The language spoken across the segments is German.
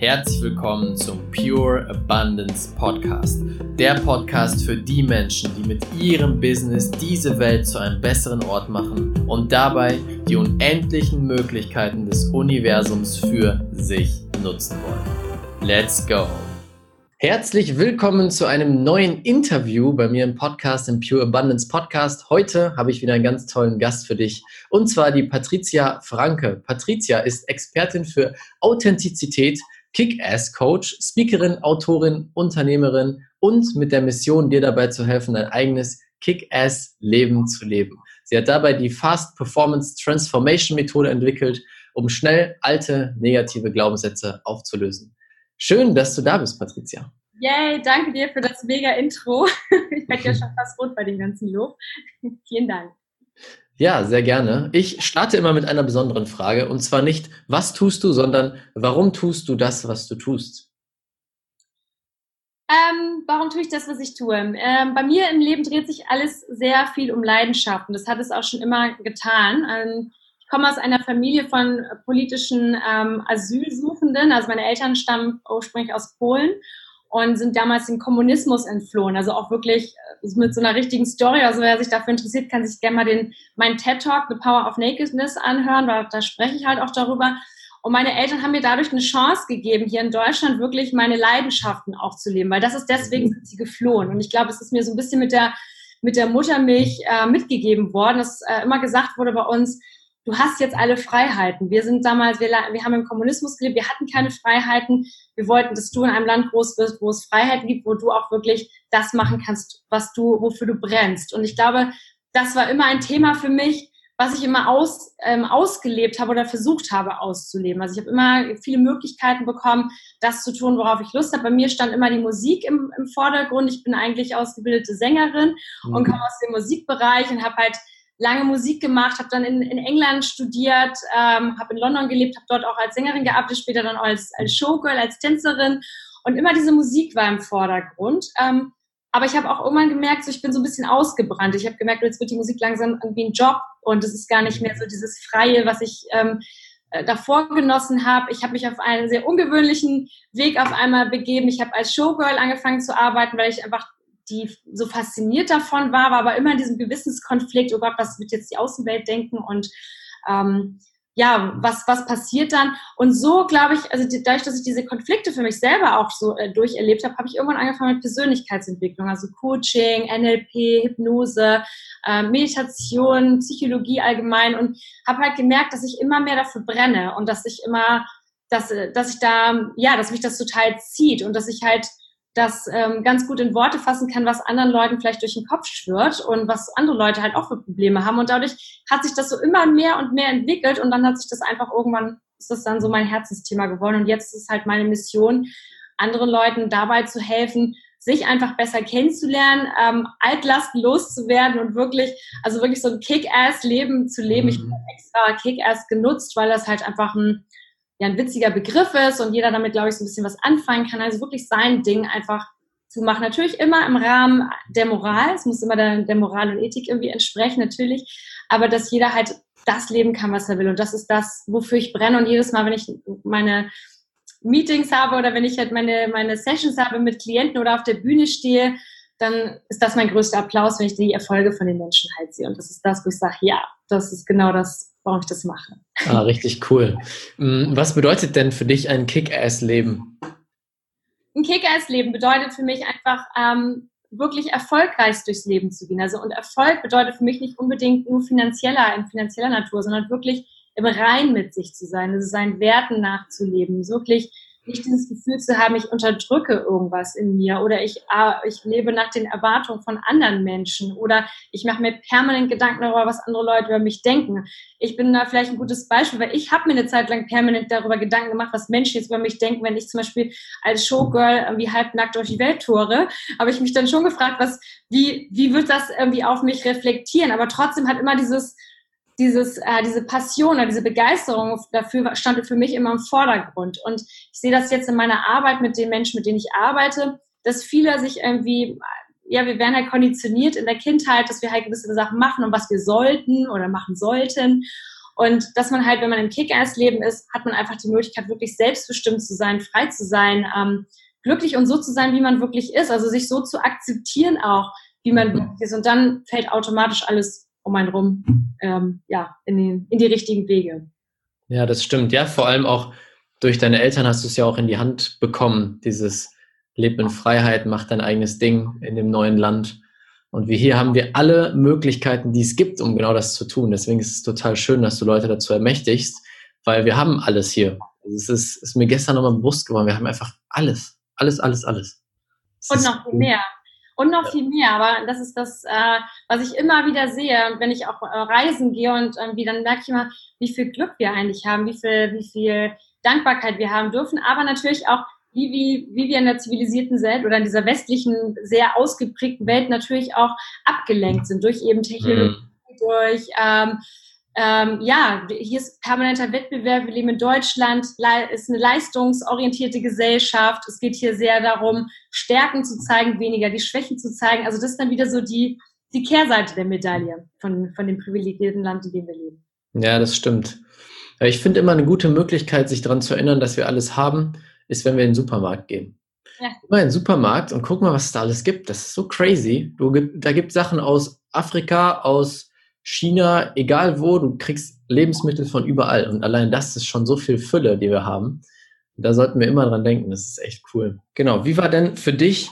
Herzlich willkommen zum Pure Abundance Podcast. Der Podcast für die Menschen, die mit ihrem Business diese Welt zu einem besseren Ort machen und dabei die unendlichen Möglichkeiten des Universums für sich nutzen wollen. Let's go! Herzlich willkommen zu einem neuen Interview bei mir im Podcast, im Pure Abundance Podcast. Heute habe ich wieder einen ganz tollen Gast für dich und zwar die Patricia Franke. Patricia ist Expertin für Authentizität, Kick-Ass-Coach, Speakerin, Autorin, Unternehmerin und mit der Mission, dir dabei zu helfen, dein eigenes Kick-Ass-Leben zu leben. Sie hat dabei die Fast Performance Transformation Methode entwickelt, um schnell alte negative Glaubenssätze aufzulösen. Schön, dass du da bist, Patricia. Yay, danke dir für das mega Intro. Ich werde ja schon fast rot bei dem ganzen Lob. Vielen Dank. Ja, sehr gerne. Ich starte immer mit einer besonderen Frage und zwar nicht, was tust du, sondern warum tust du das, was du tust? Ähm, warum tue ich das, was ich tue? Ähm, bei mir im Leben dreht sich alles sehr viel um Leidenschaft und das hat es auch schon immer getan. Ähm, komme aus einer Familie von politischen ähm, Asylsuchenden. Also meine Eltern stammen ursprünglich aus Polen und sind damals den Kommunismus entflohen. Also auch wirklich äh, mit so einer richtigen Story. Also wer sich dafür interessiert, kann sich gerne mal den, meinen TED Talk, The Power of Nakedness anhören, weil da spreche ich halt auch darüber. Und meine Eltern haben mir dadurch eine Chance gegeben, hier in Deutschland wirklich meine Leidenschaften auch zu leben, weil das ist deswegen sind sie geflohen. Und ich glaube, es ist mir so ein bisschen mit der, mit der Muttermilch äh, mitgegeben worden, dass äh, immer gesagt wurde bei uns, du hast jetzt alle Freiheiten. Wir sind damals, wir, wir haben im Kommunismus gelebt, wir hatten keine Freiheiten. Wir wollten, dass du in einem Land groß wirst, wo es Freiheiten gibt, wo du auch wirklich das machen kannst, was du, wofür du brennst. Und ich glaube, das war immer ein Thema für mich, was ich immer aus, ähm, ausgelebt habe oder versucht habe auszuleben. Also ich habe immer viele Möglichkeiten bekommen, das zu tun, worauf ich Lust habe. Bei mir stand immer die Musik im, im Vordergrund. Ich bin eigentlich ausgebildete Sängerin mhm. und komme aus dem Musikbereich und habe halt lange Musik gemacht, habe dann in, in England studiert, ähm, habe in London gelebt, habe dort auch als Sängerin gearbeitet, später dann auch als, als Showgirl, als Tänzerin und immer diese Musik war im Vordergrund. Ähm, aber ich habe auch irgendwann gemerkt, so ich bin so ein bisschen ausgebrannt. Ich habe gemerkt, jetzt wird die Musik langsam irgendwie ein Job und es ist gar nicht mehr so dieses Freie, was ich ähm, äh, davor genossen habe. Ich habe mich auf einen sehr ungewöhnlichen Weg auf einmal begeben. Ich habe als Showgirl angefangen zu arbeiten, weil ich einfach die so fasziniert davon war, war aber immer in diesem Gewissenskonflikt, oh was wird jetzt die Außenwelt denken und ähm, ja, was, was passiert dann? Und so, glaube ich, also dadurch, dass ich diese Konflikte für mich selber auch so äh, durcherlebt habe, habe ich irgendwann angefangen mit Persönlichkeitsentwicklung, also Coaching, NLP, Hypnose, äh, Meditation, Psychologie allgemein und habe halt gemerkt, dass ich immer mehr dafür brenne und dass ich immer, dass, äh, dass ich da, ja, dass mich das total zieht und dass ich halt das ähm, ganz gut in Worte fassen kann, was anderen Leuten vielleicht durch den Kopf schwirrt und was andere Leute halt auch für Probleme haben. Und dadurch hat sich das so immer mehr und mehr entwickelt und dann hat sich das einfach irgendwann, ist das dann so mein Herzensthema geworden. Und jetzt ist halt meine Mission, anderen Leuten dabei zu helfen, sich einfach besser kennenzulernen, ähm, Altlasten loszuwerden und wirklich, also wirklich so ein Kick-Ass-Leben zu leben. Mhm. Ich habe extra Kick-Ass genutzt, weil das halt einfach ein ja ein witziger Begriff ist und jeder damit, glaube ich, so ein bisschen was anfangen kann. Also wirklich sein Ding einfach zu machen. Natürlich immer im Rahmen der Moral. Es muss immer der, der Moral und Ethik irgendwie entsprechen, natürlich. Aber dass jeder halt das leben kann, was er will. Und das ist das, wofür ich brenne. Und jedes Mal, wenn ich meine Meetings habe oder wenn ich halt meine, meine Sessions habe mit Klienten oder auf der Bühne stehe, dann ist das mein größter Applaus, wenn ich die Erfolge von den Menschen halt sehe. Und das ist das, wo ich sage, ja, das ist genau das, warum ich das mache. Ah, richtig cool. Mm, was bedeutet denn für dich ein Kick-Ass-Leben? Ein Kick-Ass-Leben bedeutet für mich einfach, ähm, wirklich erfolgreich durchs Leben zu gehen. Also und Erfolg bedeutet für mich nicht unbedingt nur finanzieller, in finanzieller Natur, sondern wirklich im Rein mit sich zu sein, also seinen Werten nachzuleben, wirklich nicht dieses Gefühl zu haben, ich unterdrücke irgendwas in mir oder ich, ah, ich lebe nach den Erwartungen von anderen Menschen oder ich mache mir permanent Gedanken darüber, was andere Leute über mich denken. Ich bin da vielleicht ein gutes Beispiel, weil ich habe mir eine Zeit lang permanent darüber Gedanken gemacht, was Menschen jetzt über mich denken, wenn ich zum Beispiel als Showgirl irgendwie halbnackt durch die Welt tore. Habe ich mich dann schon gefragt, was, wie, wie wird das irgendwie auf mich reflektieren? Aber trotzdem hat immer dieses dieses, äh, diese Passion oder diese Begeisterung dafür stand für mich immer im Vordergrund. Und ich sehe das jetzt in meiner Arbeit mit den Menschen, mit denen ich arbeite, dass viele sich irgendwie, ja, wir werden halt konditioniert in der Kindheit, dass wir halt gewisse Sachen machen und was wir sollten oder machen sollten. Und dass man halt, wenn man im Kick-Ass-Leben ist, hat man einfach die Möglichkeit, wirklich selbstbestimmt zu sein, frei zu sein, ähm, glücklich und so zu sein, wie man wirklich ist. Also sich so zu akzeptieren auch, wie man wirklich ist. Und dann fällt automatisch alles um einen rum, ähm, ja, in, den, in die richtigen Wege. Ja, das stimmt. Ja, vor allem auch durch deine Eltern hast du es ja auch in die Hand bekommen, dieses Leben in Freiheit, mach dein eigenes Ding in dem neuen Land. Und wir hier haben wir alle Möglichkeiten, die es gibt, um genau das zu tun. Deswegen ist es total schön, dass du Leute dazu ermächtigst, weil wir haben alles hier. Also es ist, ist mir gestern nochmal bewusst geworden. Wir haben einfach alles. Alles, alles, alles. Das und noch viel mehr. Und noch ja. viel mehr. Aber das ist das, äh, was ich immer wieder sehe, wenn ich auch äh, reisen gehe und irgendwie, dann merke ich immer, wie viel Glück wir eigentlich haben, wie viel, wie viel Dankbarkeit wir haben dürfen, aber natürlich auch wie, wie, wie wir in der zivilisierten Welt oder in dieser westlichen, sehr ausgeprägten Welt natürlich auch abgelenkt sind durch eben Technologie, mhm. durch, ähm, ähm, ja, hier ist permanenter Wettbewerb, wir leben in Deutschland, ist eine leistungsorientierte Gesellschaft. Es geht hier sehr darum, Stärken zu zeigen, weniger die Schwächen zu zeigen. Also das ist dann wieder so die, die Kehrseite der Medaille von, von dem privilegierten Land, in dem wir leben. Ja, das stimmt. Ich finde immer eine gute Möglichkeit, sich daran zu erinnern, dass wir alles haben, ist, wenn wir in den Supermarkt gehen. Ja. Mal in den Supermarkt und guck mal, was es da alles gibt. Das ist so crazy. Du, da gibt Sachen aus Afrika, aus China, egal wo, du kriegst Lebensmittel von überall. Und allein das ist schon so viel Fülle, die wir haben. Da sollten wir immer dran denken. Das ist echt cool. Genau. Wie war denn für dich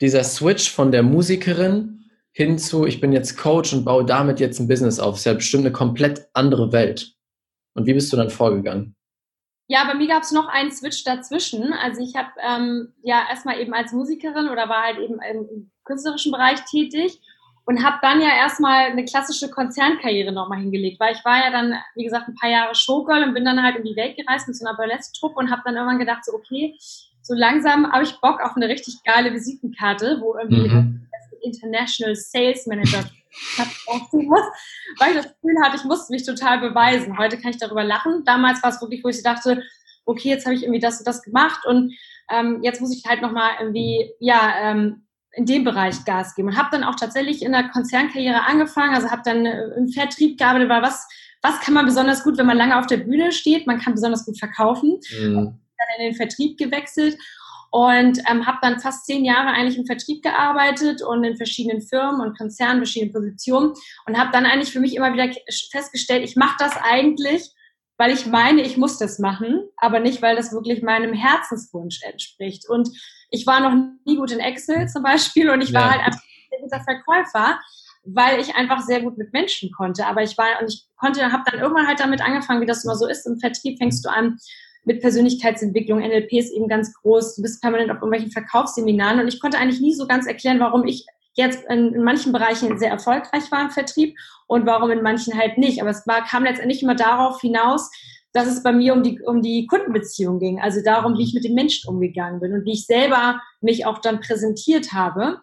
dieser Switch von der Musikerin hin zu, ich bin jetzt Coach und baue damit jetzt ein Business auf? Das ist ja bestimmt eine komplett andere Welt. Und wie bist du dann vorgegangen? Ja, bei mir gab es noch einen Switch dazwischen. Also ich habe ähm, ja erstmal eben als Musikerin oder war halt eben im künstlerischen Bereich tätig und habe dann ja erstmal eine klassische Konzernkarriere nochmal hingelegt, weil ich war ja dann, wie gesagt, ein paar Jahre Showgirl und bin dann halt in die Welt gereist mit so einer Burlesque-Truppe und habe dann irgendwann gedacht, so okay, so langsam habe ich Bock auf eine richtig geile Visitenkarte, wo irgendwie mhm. International Sales Manager muss, weil ich das Gefühl hatte, ich musste mich total beweisen. Heute kann ich darüber lachen. Damals war es wirklich, wo ich dachte, okay, jetzt habe ich irgendwie das und das gemacht und ähm, jetzt muss ich halt nochmal irgendwie, ja, ähm, in dem Bereich Gas geben. Und habe dann auch tatsächlich in der Konzernkarriere angefangen, also habe dann äh, im Vertrieb gearbeitet, weil was, was kann man besonders gut, wenn man lange auf der Bühne steht? Man kann besonders gut verkaufen. Mhm. Dann in den Vertrieb gewechselt und ähm, habe dann fast zehn Jahre eigentlich im Vertrieb gearbeitet und in verschiedenen Firmen und Konzernen, verschiedenen Positionen und habe dann eigentlich für mich immer wieder festgestellt, ich mache das eigentlich, weil ich meine, ich muss das machen, aber nicht, weil das wirklich meinem Herzenswunsch entspricht. Und ich war noch nie gut in Excel zum Beispiel und ich war halt einfach ein guter Verkäufer, weil ich einfach sehr gut mit Menschen konnte. Aber ich war und ich konnte, habe dann irgendwann halt damit angefangen, wie das immer so ist. Im Vertrieb fängst du an, mit Persönlichkeitsentwicklung, NLP ist eben ganz groß, du bist permanent auf irgendwelchen Verkaufsseminaren und ich konnte eigentlich nie so ganz erklären, warum ich jetzt in, in, manchen Bereichen sehr erfolgreich war im Vertrieb und warum in manchen halt nicht. Aber es war, kam letztendlich immer darauf hinaus, dass es bei mir um die, um die Kundenbeziehung ging, also darum, wie ich mit dem Menschen umgegangen bin und wie ich selber mich auch dann präsentiert habe.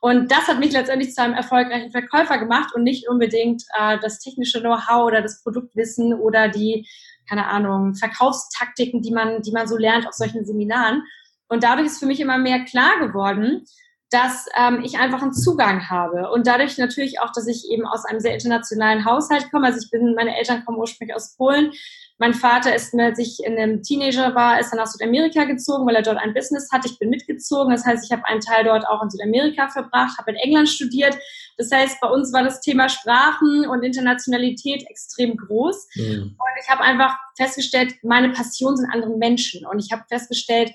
Und das hat mich letztendlich zu einem erfolgreichen Verkäufer gemacht und nicht unbedingt äh, das technische Know-how oder das Produktwissen oder die keine Ahnung, Verkaufstaktiken, die man, die man so lernt auf solchen Seminaren. Und dadurch ist für mich immer mehr klar geworden, dass ähm, ich einfach einen Zugang habe. Und dadurch natürlich auch, dass ich eben aus einem sehr internationalen Haushalt komme. Also ich bin, meine Eltern kommen ursprünglich aus Polen. Mein Vater ist, als ich in einem Teenager war, ist dann nach Südamerika gezogen, weil er dort ein Business hat. Ich bin mitgezogen. Das heißt, ich habe einen Teil dort auch in Südamerika verbracht, habe in England studiert. Das heißt, bei uns war das Thema Sprachen und Internationalität extrem groß. Mhm. Und ich habe einfach festgestellt, meine Passion sind andere Menschen. Und ich habe festgestellt,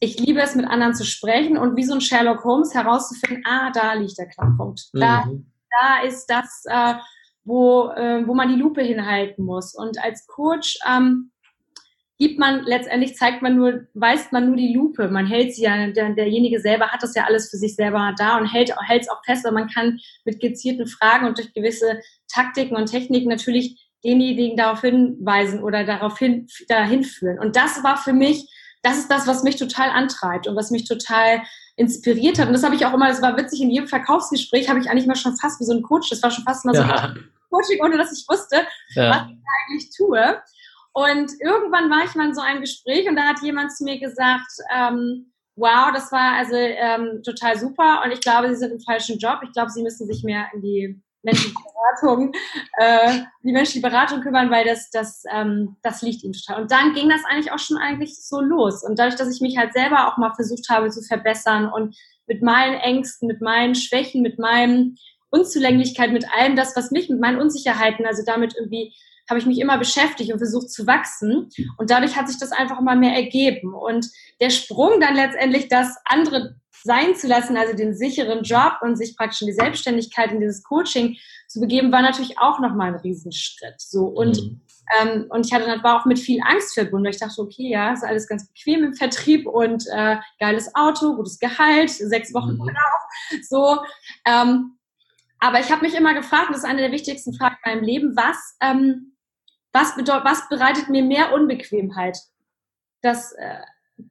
ich liebe es, mit anderen zu sprechen und wie so ein Sherlock Holmes herauszufinden, ah, da liegt der Knackpunkt. Da, mhm. da ist das, äh, wo, äh, wo man die Lupe hinhalten muss. Und als Coach ähm, gibt man letztendlich, zeigt man nur, weist man nur die Lupe. Man hält sie ja, der, derjenige selber hat das ja alles für sich selber da und hält es auch fest. Und man kann mit gezielten Fragen und durch gewisse Taktiken und Techniken natürlich denjenigen darauf hinweisen oder darauf hin, dahin führen. Und das war für mich das ist das, was mich total antreibt und was mich total inspiriert hat. Und das habe ich auch immer, das war witzig, in jedem Verkaufsgespräch habe ich eigentlich mal schon fast wie so ein Coach, das war schon fast mal so ja. ein Coaching, ohne dass ich wusste, ja. was ich eigentlich tue. Und irgendwann war ich mal in so einem Gespräch und da hat jemand zu mir gesagt, ähm, wow, das war also ähm, total super und ich glaube, Sie sind im falschen Job. Ich glaube, Sie müssen sich mehr in die menschliche Beratung, äh, die menschliche Beratung kümmern, weil das, das, ähm, das liegt ihm total. Und dann ging das eigentlich auch schon eigentlich so los. Und dadurch, dass ich mich halt selber auch mal versucht habe zu verbessern und mit meinen Ängsten, mit meinen Schwächen, mit meinen Unzulänglichkeit, mit allem das, was mich, mit meinen Unsicherheiten, also damit irgendwie habe ich mich immer beschäftigt und versucht zu wachsen. Und dadurch hat sich das einfach immer mehr ergeben. Und der Sprung dann letztendlich, das andere sein zu lassen, also den sicheren Job und sich praktisch in die Selbstständigkeit, in dieses Coaching zu begeben, war natürlich auch nochmal ein Riesenschritt. So und mhm. ähm, und ich hatte dann war auch mit viel Angst verbunden. Ich dachte, okay, ja, ist alles ganz bequem im Vertrieb und äh, geiles Auto, gutes Gehalt, sechs Wochen mhm. Urlaub, so. Ähm, aber ich habe mich immer gefragt, und das ist eine der wichtigsten Fragen in meinem Leben, was ähm, was, bedeutet, was bereitet mir mehr Unbequemheit? Das, äh,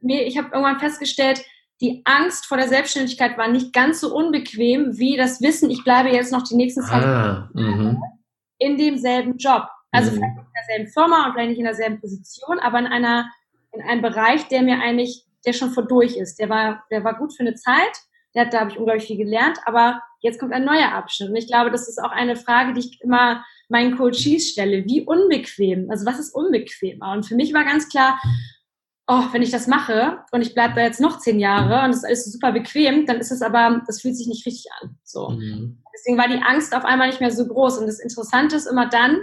mir, ich habe irgendwann festgestellt, die Angst vor der Selbstständigkeit war nicht ganz so unbequem wie das Wissen, ich bleibe jetzt noch die nächsten zwei ah, Jahre in demselben Job. Also mhm. vielleicht in derselben Firma und vielleicht nicht in derselben Position, aber in einer, in einem Bereich, der mir eigentlich, der schon vor durch ist. Der war, der war gut für eine Zeit, der hat, da habe ich unglaublich viel gelernt, aber jetzt kommt ein neuer Abschnitt. Und ich glaube, das ist auch eine Frage, die ich immer meinen Coaches stelle. Wie unbequem? Also was ist unbequemer? Und für mich war ganz klar, oh, wenn ich das mache und ich bleibe da jetzt noch zehn Jahre und das ist alles super bequem, dann ist es aber, das fühlt sich nicht richtig an. So. Mhm. Deswegen war die Angst auf einmal nicht mehr so groß. Und das Interessante ist immer dann,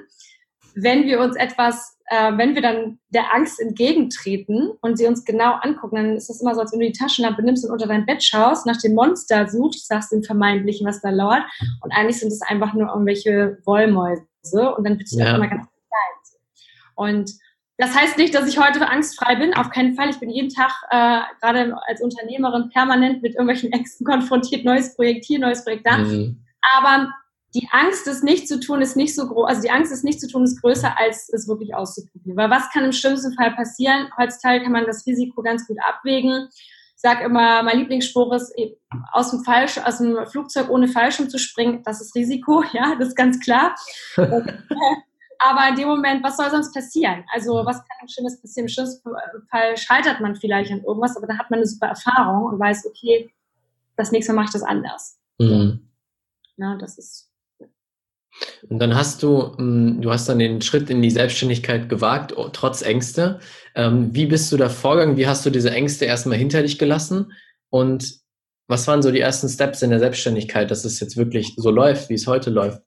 wenn wir uns etwas, äh, wenn wir dann der Angst entgegentreten und sie uns genau angucken, dann ist das immer so, als wenn du die Taschenlampe nimmst und unter dein Bett schaust, nach dem Monster suchst, sagst dem Vermeintlichen, was da lauert. Und eigentlich sind es einfach nur irgendwelche Wollmäuse. Und dann wird es ja. immer ganz klein. Und das heißt nicht, dass ich heute angstfrei bin. Auf keinen Fall. Ich bin jeden Tag, äh, gerade als Unternehmerin, permanent mit irgendwelchen Ängsten konfrontiert. Neues Projekt hier, neues Projekt da. Mhm. Aber die Angst, es nicht zu tun, ist nicht so groß. Also die Angst, es nicht zu tun, ist größer, als es wirklich auszuprobieren. Weil was kann im schlimmsten Fall passieren? Heutzutage kann man das Risiko ganz gut abwägen. Ich sage immer, mein Lieblingsspruch ist, aus dem, Falsch, aus dem Flugzeug ohne Fallschirm zu springen, das ist Risiko, ja, das ist ganz klar. Aber in dem Moment, was soll sonst passieren? Also was kann im Schlimmes passieren? Im schlimmsten Fall scheitert man vielleicht an irgendwas, aber dann hat man eine super Erfahrung und weiß, okay, das nächste Mal mache ich das anders. Mhm. Ja, das ist und dann hast du, hm, du hast dann den Schritt in die Selbstständigkeit gewagt, trotz Ängste. Ähm, wie bist du da vorgegangen? Wie hast du diese Ängste erstmal hinter dich gelassen? Und was waren so die ersten Steps in der Selbstständigkeit, dass es jetzt wirklich so läuft, wie es heute läuft?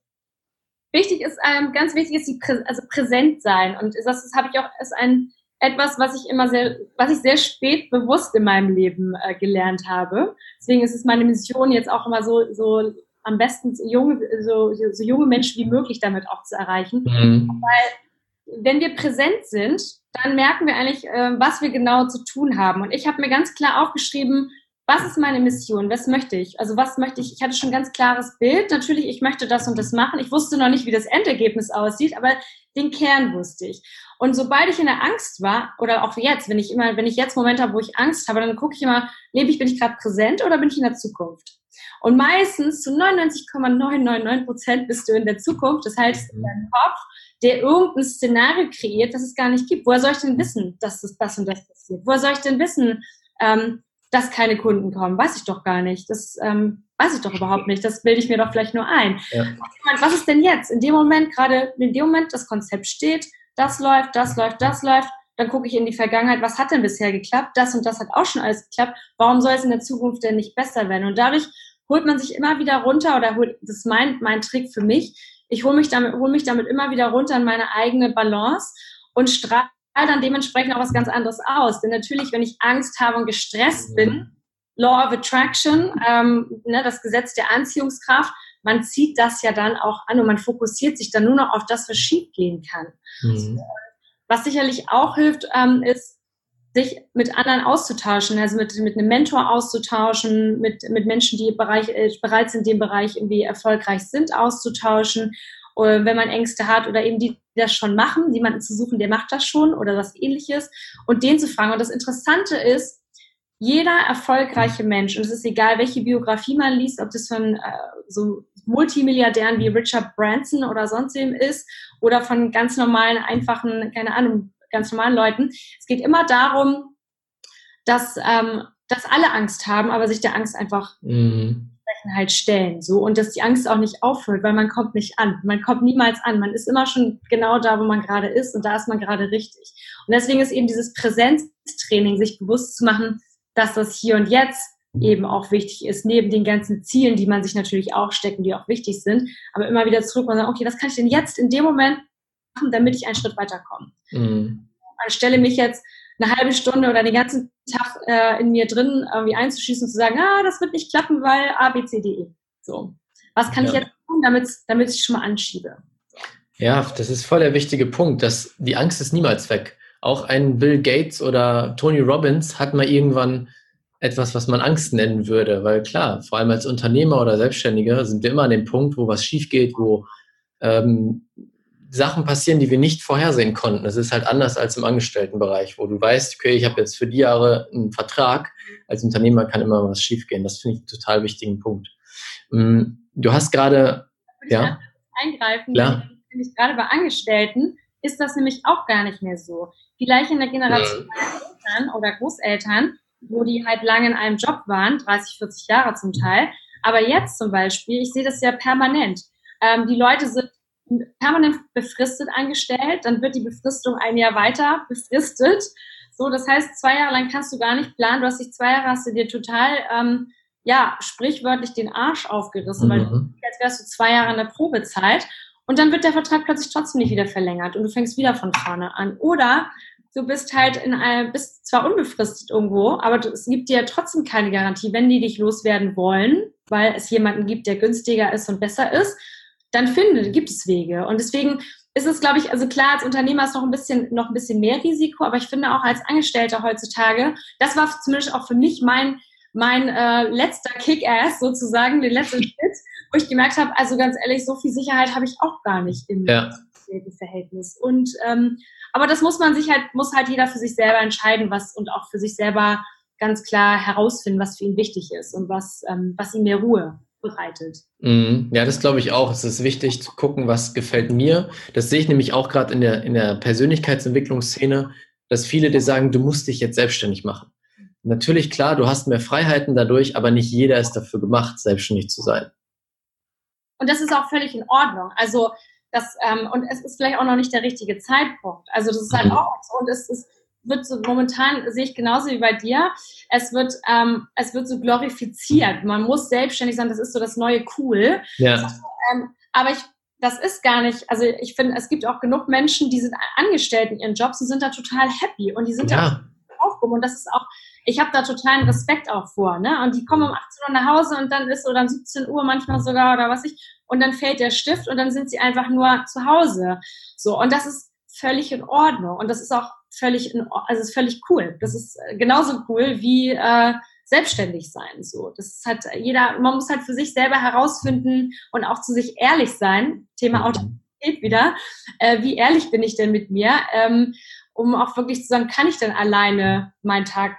Wichtig ist, ähm, ganz wichtig ist die Prä also präsent sein. Und das, das habe ich auch, ist ein, etwas, was ich immer sehr, was ich sehr spät bewusst in meinem Leben äh, gelernt habe. Deswegen ist es meine Mission jetzt auch immer so, so am besten so junge, so, so junge Menschen wie möglich damit auch zu erreichen. Mhm. Weil wenn wir präsent sind, dann merken wir eigentlich, äh, was wir genau zu tun haben. Und ich habe mir ganz klar aufgeschrieben, was ist meine Mission? Was möchte ich? Also was möchte ich? Ich hatte schon ein ganz klares Bild. Natürlich, ich möchte das und das machen. Ich wusste noch nicht, wie das Endergebnis aussieht, aber den Kern wusste ich. Und sobald ich in der Angst war, oder auch jetzt, wenn ich immer, wenn ich jetzt Momente habe, wo ich Angst habe, dann gucke ich immer, lebe ich, bin ich gerade präsent oder bin ich in der Zukunft? Und meistens zu 99,999 Prozent bist du in der Zukunft. Das heißt, in deinem Kopf, der irgendein Szenario kreiert, das es gar nicht gibt. Woher soll ich denn wissen, dass das, das und das passiert? Woher soll ich denn wissen, ähm, dass keine Kunden kommen? Weiß ich doch gar nicht. Das ähm, weiß ich doch überhaupt nicht. Das bilde ich mir doch vielleicht nur ein. Ja. Was ist denn jetzt? In dem Moment, gerade in dem Moment, das Konzept steht, das läuft, das läuft, das läuft. Dann gucke ich in die Vergangenheit, was hat denn bisher geklappt? Das und das hat auch schon alles geklappt. Warum soll es in der Zukunft denn nicht besser werden? Und dadurch holt man sich immer wieder runter oder holt, das ist mein, mein Trick für mich. Ich hole mich damit, hole mich damit immer wieder runter in meine eigene Balance und strahle dann dementsprechend auch was ganz anderes aus. Denn natürlich, wenn ich Angst habe und gestresst bin, Law of Attraction, ähm, ne, das Gesetz der Anziehungskraft, man zieht das ja dann auch an und man fokussiert sich dann nur noch auf das, was schief gehen kann. Mhm. Was sicherlich auch hilft, ähm, ist, sich mit anderen auszutauschen, also mit, mit einem Mentor auszutauschen, mit, mit Menschen, die Bereich, äh, bereits in dem Bereich irgendwie erfolgreich sind, auszutauschen. Oder wenn man Ängste hat oder eben die, die das schon machen, jemanden zu suchen, der macht das schon oder was ähnliches und den zu fragen. Und das Interessante ist, jeder erfolgreiche Mensch, und es ist egal, welche Biografie man liest, ob das von äh, so Multimilliardären wie Richard Branson oder sonst wem ist oder von ganz normalen, einfachen, keine Ahnung, ganz normalen Leuten. Es geht immer darum, dass, ähm, dass alle Angst haben, aber sich der Angst einfach mhm. halt stellen, so und dass die Angst auch nicht aufhört, weil man kommt nicht an, man kommt niemals an, man ist immer schon genau da, wo man gerade ist und da ist man gerade richtig. Und deswegen ist eben dieses Präsenztraining, sich bewusst zu machen, dass das hier und jetzt eben auch wichtig ist, neben den ganzen Zielen, die man sich natürlich auch stecken, die auch wichtig sind, aber immer wieder zurück und sagen, okay, was kann ich denn jetzt in dem Moment machen, damit ich einen Schritt weiterkomme? Mhm. Anstelle mich jetzt eine halbe Stunde oder den ganzen Tag äh, in mir drin irgendwie einzuschießen und zu sagen, ah, das wird nicht klappen, weil A, B, C, D, E. So. Was kann ja. ich jetzt tun, damit, damit ich schon mal anschiebe? Ja, das ist voll der wichtige Punkt, dass die Angst ist niemals weg. Auch ein Bill Gates oder Tony Robbins hat mal irgendwann etwas, was man Angst nennen würde, weil klar, vor allem als Unternehmer oder Selbstständiger sind wir immer an dem Punkt, wo was schief geht, wo ähm, Sachen passieren, die wir nicht vorhersehen konnten. Das ist halt anders als im Angestelltenbereich, wo du weißt, okay, ich habe jetzt für die Jahre einen Vertrag. Als Unternehmer kann immer was schiefgehen. Das finde ich einen total wichtigen Punkt. Mm, du hast gerade, ja, eingreifen, nämlich gerade bei Angestellten ist das nämlich auch gar nicht mehr so. Vielleicht in der Generation ja. Eltern oder Großeltern, wo die halt lange in einem Job waren, 30, 40 Jahre zum Teil. Aber jetzt zum Beispiel, ich sehe das ja permanent. Ähm, die Leute sind permanent befristet angestellt, dann wird die Befristung ein Jahr weiter befristet. So, das heißt, zwei Jahre lang kannst du gar nicht planen. Du hast dich zwei Jahre, hast du dir total, ähm, ja, sprichwörtlich den Arsch aufgerissen, mhm. weil du, als wärst du zwei Jahre in der Probezeit. Und dann wird der Vertrag plötzlich trotzdem nicht wieder verlängert und du fängst wieder von vorne an. Oder du bist halt in einem, bist zwar unbefristet irgendwo, aber es gibt dir trotzdem keine Garantie, wenn die dich loswerden wollen, weil es jemanden gibt, der günstiger ist und besser ist, dann findet, gibt es Wege. Und deswegen ist es, glaube ich, also klar, als Unternehmer ist noch ein bisschen, noch ein bisschen mehr Risiko, aber ich finde auch als Angestellter heutzutage, das war zumindest auch für mich mein, mein äh, letzter Kick-Ass sozusagen, den letzten Schritt, wo ich gemerkt habe, also ganz ehrlich, so viel Sicherheit habe ich auch gar nicht im ja. Verhältnis. Und ähm, aber das muss man sich halt, muss halt jeder für sich selber entscheiden, was und auch für sich selber ganz klar herausfinden, was für ihn wichtig ist und was, ähm, was ihm mehr Ruhe bereitet. Mhm. Ja, das glaube ich auch. Es ist wichtig zu gucken, was gefällt mir. Das sehe ich nämlich auch gerade in der, in der Persönlichkeitsentwicklungsszene, dass viele dir sagen, du musst dich jetzt selbstständig machen. Natürlich, klar, du hast mehr Freiheiten dadurch, aber nicht jeder ist dafür gemacht, selbstständig zu sein. Und das ist auch völlig in Ordnung. Also, das, ähm, und es ist vielleicht auch noch nicht der richtige Zeitpunkt. Also, das ist halt mhm. auch so. Und es ist, wird so momentan, sehe ich genauso wie bei dir, es wird, ähm, es wird so glorifiziert. Man muss selbstständig sein, das ist so das neue Cool. Ja. Das, ähm, aber ich, das ist gar nicht, also ich finde, es gibt auch genug Menschen, die sind angestellt in ihren Jobs und sind da total happy und die sind ja. da aufgehoben und das ist auch, ich habe da totalen Respekt auch vor, ne? Und die kommen um 18 Uhr nach Hause und dann ist oder um 17 Uhr manchmal sogar oder was ich und dann fällt der Stift und dann sind sie einfach nur zu Hause. So und das ist völlig in Ordnung und das ist auch völlig, in, also ist völlig cool. Das ist äh, genauso cool wie äh, selbstständig sein. So, das ist halt jeder, man muss halt für sich selber herausfinden und auch zu sich ehrlich sein. Thema mhm. Autorität wieder. Äh, wie ehrlich bin ich denn mit mir? Ähm, um auch wirklich zu sagen, kann ich denn alleine meinen Tag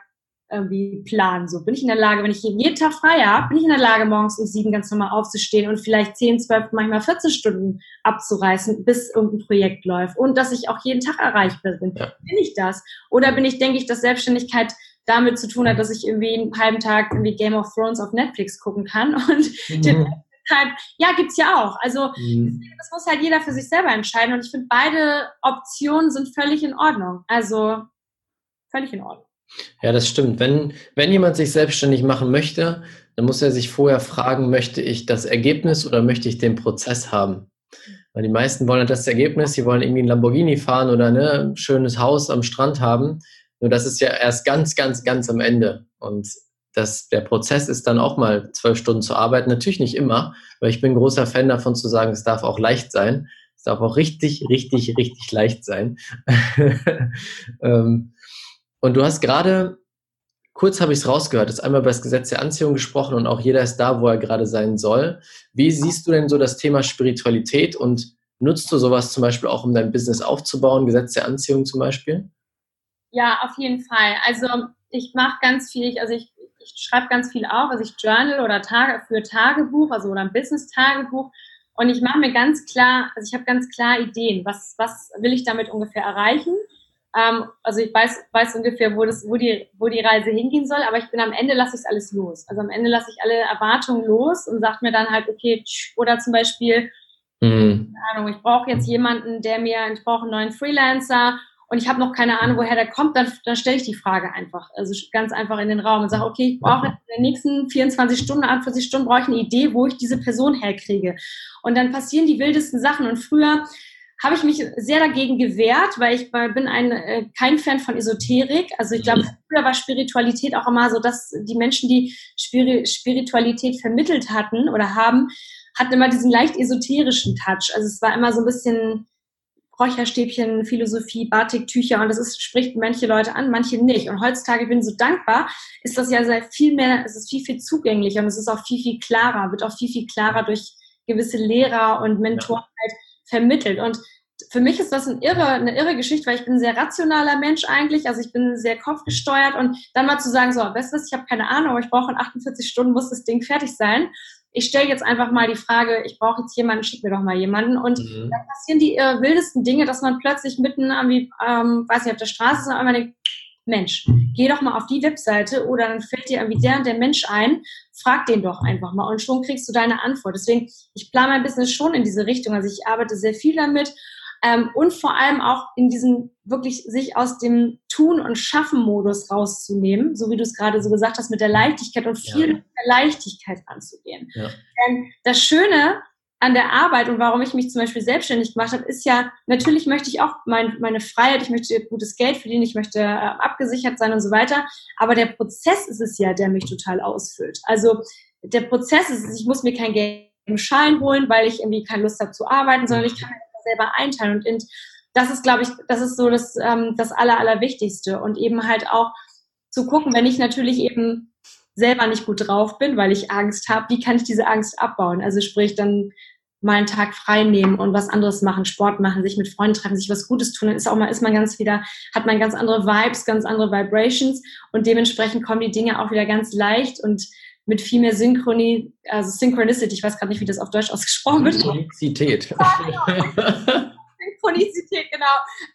irgendwie planen. So bin ich in der Lage, wenn ich jeden Tag frei habe, bin ich in der Lage, morgens um sieben ganz normal aufzustehen und vielleicht zehn, zwölf, manchmal 14 Stunden abzureißen, bis irgendein Projekt läuft und dass ich auch jeden Tag erreichbar bin. Ja. Bin ich das? Oder bin ich, denke ich, dass Selbstständigkeit damit zu tun hat, dass ich irgendwie einen halben Tag irgendwie Game of Thrones auf Netflix gucken kann und mhm. den halt, ja, gibt's ja auch. Also mhm. das muss halt jeder für sich selber entscheiden und ich finde, beide Optionen sind völlig in Ordnung. Also völlig in Ordnung. Ja, das stimmt. Wenn, wenn jemand sich selbstständig machen möchte, dann muss er sich vorher fragen, möchte ich das Ergebnis oder möchte ich den Prozess haben? Weil die meisten wollen das Ergebnis, sie wollen irgendwie ein Lamborghini fahren oder ne, ein schönes Haus am Strand haben. Nur das ist ja erst ganz, ganz, ganz am Ende. Und das, der Prozess ist dann auch mal zwölf Stunden zu arbeiten. Natürlich nicht immer, weil ich bin großer Fan davon zu sagen, es darf auch leicht sein. Es darf auch richtig, richtig, richtig leicht sein. ähm, und du hast gerade, kurz habe ich es rausgehört, ist einmal über das Gesetz der Anziehung gesprochen und auch jeder ist da, wo er gerade sein soll. Wie siehst du denn so das Thema Spiritualität und nutzt du sowas zum Beispiel auch, um dein Business aufzubauen, Gesetz der Anziehung zum Beispiel? Ja, auf jeden Fall. Also ich mache ganz viel, also ich, ich schreibe ganz viel auf, also ich journal oder Tage für Tagebuch, also oder ein Business-Tagebuch. Und ich mache mir ganz klar, also ich habe ganz klar Ideen, was, was will ich damit ungefähr erreichen Ähm, also ich weiß, weiß ungefähr, wo, das, wo, die, wo die Reise hingehen soll, aber ich bin am Ende lasse ich es alles los. Also am Ende lasse ich alle Erwartungen los und sage mir dann halt, okay, oder zum Beispiel, mhm. keine Ahnung, ich brauche jetzt jemanden, der mir, ich brauche einen neuen Freelancer und ich habe noch keine Ahnung, woher der kommt, dann, dann stelle ich die Frage einfach, also ganz einfach in den Raum und sage, okay, ich brauche in den nächsten 24 Stunden, 48 Stunden brauche ich eine Idee, wo ich diese Person herkriege. Und dann passieren die wildesten Sachen. Und früher habe ich mich sehr dagegen gewehrt, weil ich bin ein, äh, kein Fan von Esoterik. Also ich glaube, früher war Spiritualität auch immer so, dass die Menschen, die Spiritualität vermittelt hatten oder haben, hatten immer diesen leicht esoterischen Touch. Also es war immer so ein bisschen Räucherstäbchen, Philosophie, Batiktücher und das ist, spricht manche Leute an, manche nicht. Und heutzutage bin ich so dankbar, ist das ja sehr viel mehr, es ist viel, viel zugänglicher und es ist auch viel, viel klarer, wird auch viel, viel klarer durch gewisse Lehrer und Mentoren ja. halt vermittelt. Und für mich ist das ein irre, eine irre Geschichte, weil ich bin ein sehr rationaler Mensch eigentlich, also ich bin sehr kopfgesteuert und dann mal zu sagen, so, weißt du was, ich habe keine Ahnung, aber ich brauche in 48 Stunden, muss das Ding fertig sein ich stelle jetzt einfach mal die Frage, ich brauche jetzt jemanden, schick mir doch mal jemanden. Und mhm. dann passieren die äh, wildesten Dinge, dass man plötzlich mitten am, ähm, weiß nicht, auf der Straße ist und einmal denkt, Mensch, geh doch mal auf die Webseite oder dann fällt dir irgendwie der und der Mensch ein, frag den doch einfach mal und schon kriegst du deine Antwort. Deswegen, ich plane mein Business schon in diese Richtung. Also ich arbeite sehr viel damit ähm, und vor allem auch in diesem wirklich sich aus dem Tun- und Schaffen-Modus rauszunehmen, so wie du es gerade so gesagt hast, mit der Leichtigkeit und viel ja. mit der Leichtigkeit anzugehen. Ja. Denn das Schöne an der Arbeit und warum ich mich zum Beispiel selbstständig gemacht habe, ist ja, natürlich möchte ich auch mein, meine Freiheit, ich möchte gutes Geld verdienen, ich möchte äh, abgesichert sein und so weiter, aber der Prozess ist es ja, der mich total ausfüllt. Also der Prozess ist es, ich muss mir kein Geld im Schein holen, weil ich irgendwie keine Lust habe zu arbeiten, sondern ich kann selber einteilen. Und in, das ist, glaube ich, das ist so das, ähm, das Aller, Allerwichtigste. Und eben halt auch zu gucken, wenn ich natürlich eben selber nicht gut drauf bin, weil ich Angst habe, wie kann ich diese Angst abbauen? Also sprich dann mal einen Tag frei nehmen und was anderes machen, Sport machen, sich mit Freunden treffen, sich was Gutes tun, dann ist auch mal, ist man ganz wieder, hat man ganz andere Vibes, ganz andere Vibrations und dementsprechend kommen die Dinge auch wieder ganz leicht und mit viel mehr Synchronie, also Synchronicity, ich weiß gerade nicht, wie das auf Deutsch ausgesprochen wird. Synchronizität. Synchronizität, genau.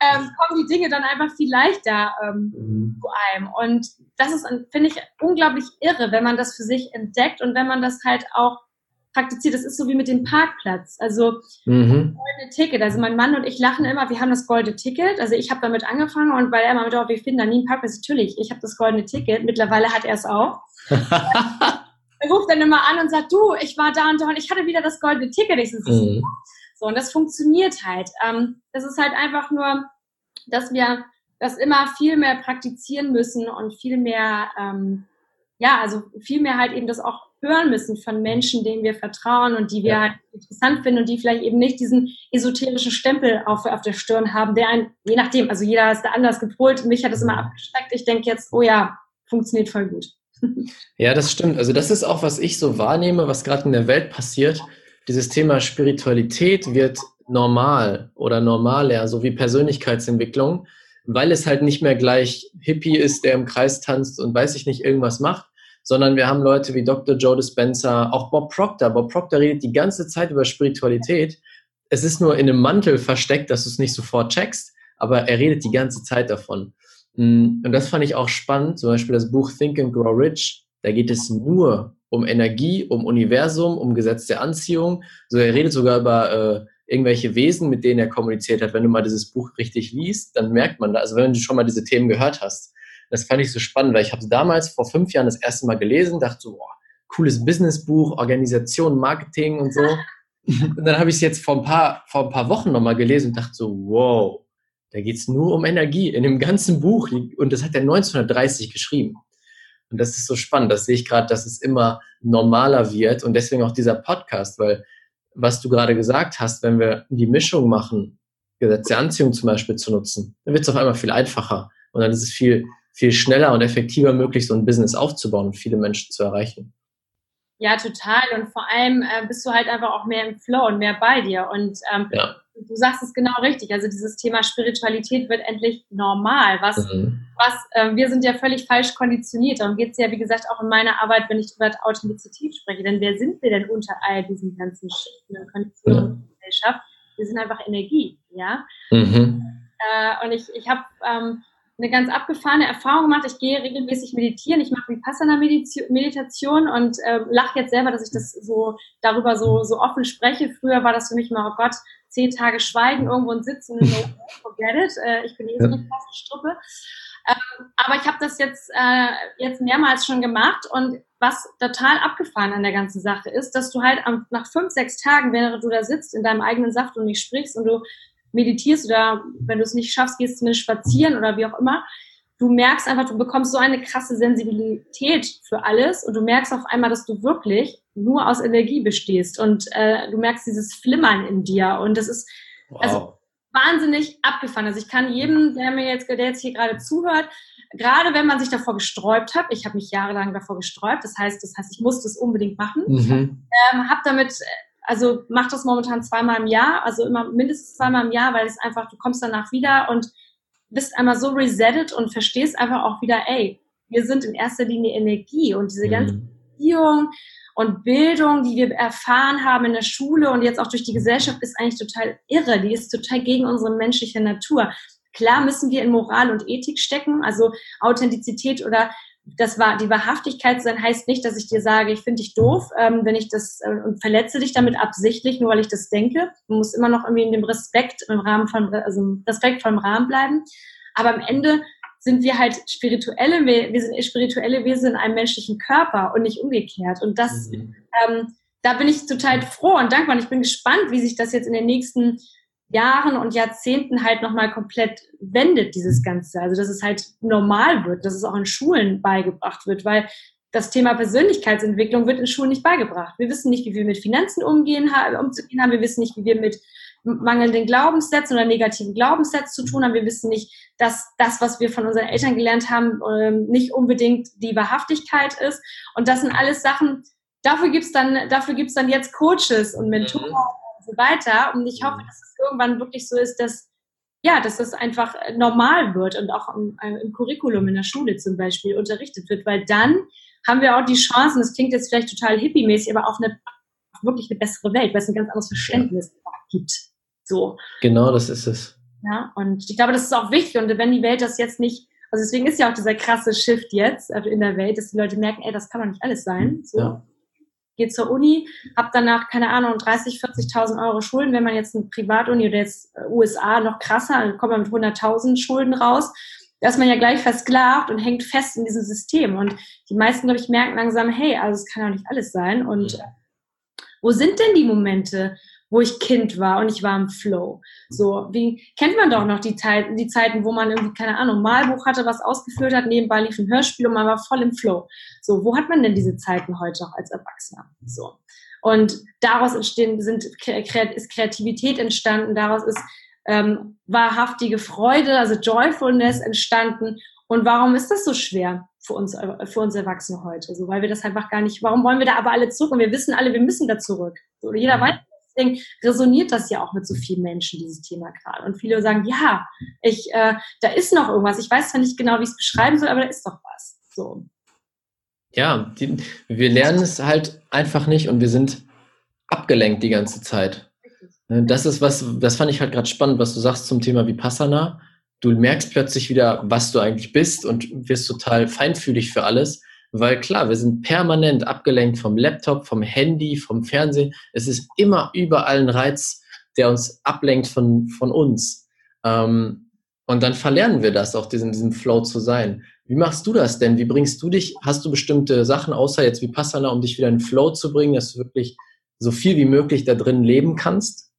Ähm, kommen die Dinge dann einfach viel leichter ähm, mhm. zu einem. Und das ist, finde ich, unglaublich irre, wenn man das für sich entdeckt und wenn man das halt auch praktiziert. Das ist so wie mit dem Parkplatz. Also mhm. goldene Ticket. Also mein Mann und ich lachen immer, wir haben das goldene Ticket. Also ich habe damit angefangen und weil er immer mit, oh, wir finden da nie einen Parkplatz. Natürlich, ich habe das goldene Ticket. Mittlerweile hat er es auch. er ruft dann immer an und sagt, du, ich war da und da und ich hatte wieder das goldene Ticket. Ich so, mhm. So und das funktioniert halt. Ähm, das ist halt einfach nur, dass wir das immer viel mehr praktizieren müssen und viel mehr, ähm, ja, also viel mehr halt eben das auch hören müssen von Menschen, denen wir vertrauen und die wir ja. halt interessant finden und die vielleicht eben nicht diesen esoterischen Stempel auf, auf der Stirn haben, der ein, je nachdem, also jeder ist da anders gepolt. Mich hat das immer abgeschreckt. Ich denke jetzt, oh ja, funktioniert voll gut. Ja, das stimmt. Also das ist auch, was ich so wahrnehme, was gerade in der Welt passiert. Dieses Thema Spiritualität wird normal oder normaler, so wie Persönlichkeitsentwicklung, weil es halt nicht mehr gleich Hippie ist, der im Kreis tanzt und weiß ich nicht, irgendwas macht, sondern wir haben Leute wie Dr. Joe Dispenza, auch Bob Proctor. Bob Proctor redet die ganze Zeit über Spiritualität. Es ist nur in einem Mantel versteckt, dass du es nicht sofort checkst, aber er redet die ganze Zeit davon. Mm, und das fand ich auch spannend, zum Beispiel das Buch Think and Grow Rich, da geht es nur um Energie, um Universum, um Gesetz der Anziehung. So, er redet sogar über äh, irgendwelche Wesen, mit denen er kommuniziert hat. Wenn du mal dieses Buch richtig liest, dann merkt man da, also wenn du schon mal diese Themen gehört hast. Das fand ich so spannend, weil ich habe damals vor fünf Jahren das erste Mal gelesen, dachte so, boah, cooles Businessbuch, Organisation, Marketing und so. und dann habe ich es jetzt vor ein paar, vor ein paar Wochen nochmal gelesen und dachte so, wow, da geht es nur um Energie in dem ganzen Buch. Und das hat er 1930 geschrieben. Und das ist so spannend. Das sehe ich gerade, dass es immer normaler wird. Und deswegen auch dieser Podcast, weil was du gerade gesagt hast, wenn wir die Mischung machen, Gesetz der Anziehung zum Beispiel zu nutzen, dann wird es auf einmal viel einfacher. Und dann ist es viel, viel schneller und effektiver möglich, so ein Business aufzubauen und viele Menschen zu erreichen. Ja, total. Und vor allem äh, bist du halt einfach auch mehr im Flow und mehr bei dir. Und ähm, ja du sagst es genau richtig. Also dieses Thema Spiritualität wird endlich normal. Was, mhm. was äh, wir sind ja völlig falsch konditioniert. Darum geht es ja, wie gesagt, auch in meiner Arbeit, wenn ich über Authentizität spreche. Denn wer sind wir denn unter all diesen ganzen Schichten und Konditionen ja. der Gesellschaft? Wir sind einfach Energie, ja. Mhm. äh, und ich, ich habe ähm, eine ganz abgefahrene Erfahrung gemacht. Ich gehe regelmäßig meditieren. Ich mache Vipassana-Meditation und äh, lache jetzt selber, dass ich das so darüber so, so offen spreche. Früher war das für mich immer, oh Gott, zehn Tage Schweigen irgendwo und sitzen, no, forget it. Äh, ich bin eh so eine krasse Struppe. Ähm, aber ich habe das jetzt, äh, jetzt mehrmals schon gemacht und was total abgefahren an der ganzen Sache ist, dass du halt am, nach fünf, sechs Tagen, während du da sitzt in deinem eigenen Saft und nicht sprichst und du meditierst oder wenn du es nicht schaffst, gehst zumindest spazieren oder wie auch immer, du merkst einfach, du bekommst so eine krasse Sensibilität für alles und du merkst auf einmal, dass du wirklich nur aus Energie bestehst und äh, du merkst dieses Flimmern in dir und das ist wow. also wahnsinnig abgefahren. Also ich kann jedem, der mir jetzt, der jetzt hier gerade zuhört, gerade wenn man sich davor gesträubt hat, ich habe mich jahrelang davor gesträubt, das heißt, das heißt, ich musste es unbedingt machen, mhm. ähm, habe damit also mach das momentan zweimal im Jahr, also immer mindestens zweimal im Jahr, weil es einfach, du kommst danach wieder und bist einmal so resettet und verstehst einfach auch wieder, ey, wir sind in erster Linie Energie und diese ganze mhm. Beziehung und Bildung, die wir erfahren haben in der Schule und jetzt auch durch die Gesellschaft, ist eigentlich total irre. Die ist total gegen unsere menschliche Natur. Klar müssen wir in Moral und Ethik stecken, also Authentizität oder das war die Wahrhaftigkeit sein heißt nicht, dass ich dir sage, ich finde dich doof, ähm, wenn ich das äh, und verletze dich damit absichtlich, nur weil ich das denke. Du musst immer noch irgendwie in dem Respekt im Rahmen von also respektvollen Rahmen bleiben. Aber am Ende sind wir halt spirituelle, wir sind spirituelle Wesen in einem menschlichen Körper und nicht umgekehrt. Und das, mhm. ähm, da bin ich total froh und dankbar. Und ich bin gespannt, wie sich das jetzt in den nächsten Jahren und Jahrzehnten halt nochmal komplett wendet, dieses Ganze. Also, dass es halt normal wird, dass es auch in Schulen beigebracht wird, weil das Thema Persönlichkeitsentwicklung wird in Schulen nicht beigebracht. Wir wissen nicht, wie wir mit Finanzen umgehen, umzugehen haben. Wir wissen nicht, wie wir mit mangelnden Glaubenssätzen oder negativen Glaubenssätzen zu tun haben. Wir wissen nicht, dass das, was wir von unseren Eltern gelernt haben, ähm, nicht unbedingt die Wahrhaftigkeit ist. Und das sind alles Sachen, dafür gibt's dann, dafür gibt's dann jetzt Coaches und Mentoren mhm und so weiter. Und ich hoffe, dass es irgendwann wirklich so ist, dass ja, dass das einfach normal wird und auch im, äh, im Curriculum in der Schule zum Beispiel unterrichtet wird, weil dann haben wir auch die Chancen, das klingt jetzt vielleicht total hippie-mäßig, aber auch eine, wirklich eine bessere Welt, weil es ein ganz anderes Verständnis gibt. So. Genau, das ist es. Ja, und ich glaube, das ist auch wichtig. Und wenn die Welt das jetzt nicht, also deswegen ist ja auch dieser krasse Shift jetzt in der Welt, dass die Leute merken, ey, das kann doch nicht alles sein. So. Ja gehe zur Uni, habe danach, keine Ahnung, 30, 40.000 Euro Schulden. Wenn man jetzt eine Privatuni oder jetzt äh, USA noch krasser, dann kommt man mit 100.000 Schulden raus. Da ist man ja gleich versklavt und hängt fest in diesem System. Und die meisten, glaube ich, merken langsam, hey, also es kann doch nicht alles sein. Und wo sind denn die Momente, wo ich Kind war und ich war im Flow. So, wie kennt man doch noch die, Zeiten, die Zeiten, wo man irgendwie, keine Ahnung, Malbuch hatte, was ausgefüllt hat, nebenbei lief ein Hörspiel und man war voll im Flow. So, wo hat man denn diese Zeiten heute auch als Erwachsener? So. Und daraus entstehen, sind, ist Kreativität entstanden, daraus ist ähm, wahrhaftige Freude, also Joyfulness entstanden. Und warum ist das so schwer für uns, für uns Erwachsene heute? Also, weil wir das einfach gar nicht, warum wollen wir da aber alle zurück? Und wir wissen alle, wir müssen da zurück. So, jeder mhm. weiß, deswegen resoniert das ja auch mit so vielen Menschen, dieses Thema gerade. Und viele sagen, ja, ich, äh, da ist noch irgendwas. Ich weiß zwar nicht genau, wie ich es beschreiben soll, aber da ist doch was. So. Ja, die, wir lernen es halt einfach nicht und wir sind abgelenkt die ganze Zeit. Ne, das ist was, das fand ich halt gerade spannend, was du sagst zum Thema Vipassana. Du merkst plötzlich wieder, was du eigentlich bist und wirst total feinfühlig für alles. Weil klar, wir sind permanent abgelenkt vom Laptop, vom Handy, vom Fernsehen. Es ist immer überall ein Reiz, der uns ablenkt von, von uns. Ähm, und dann verlernen wir das, auch diesen, diesem Flow zu sein. Wie machst du das denn? Wie bringst du dich? Hast du bestimmte Sachen, außer jetzt wie Passana, um dich wieder in Flow zu bringen, dass du wirklich so viel wie möglich da drin leben kannst?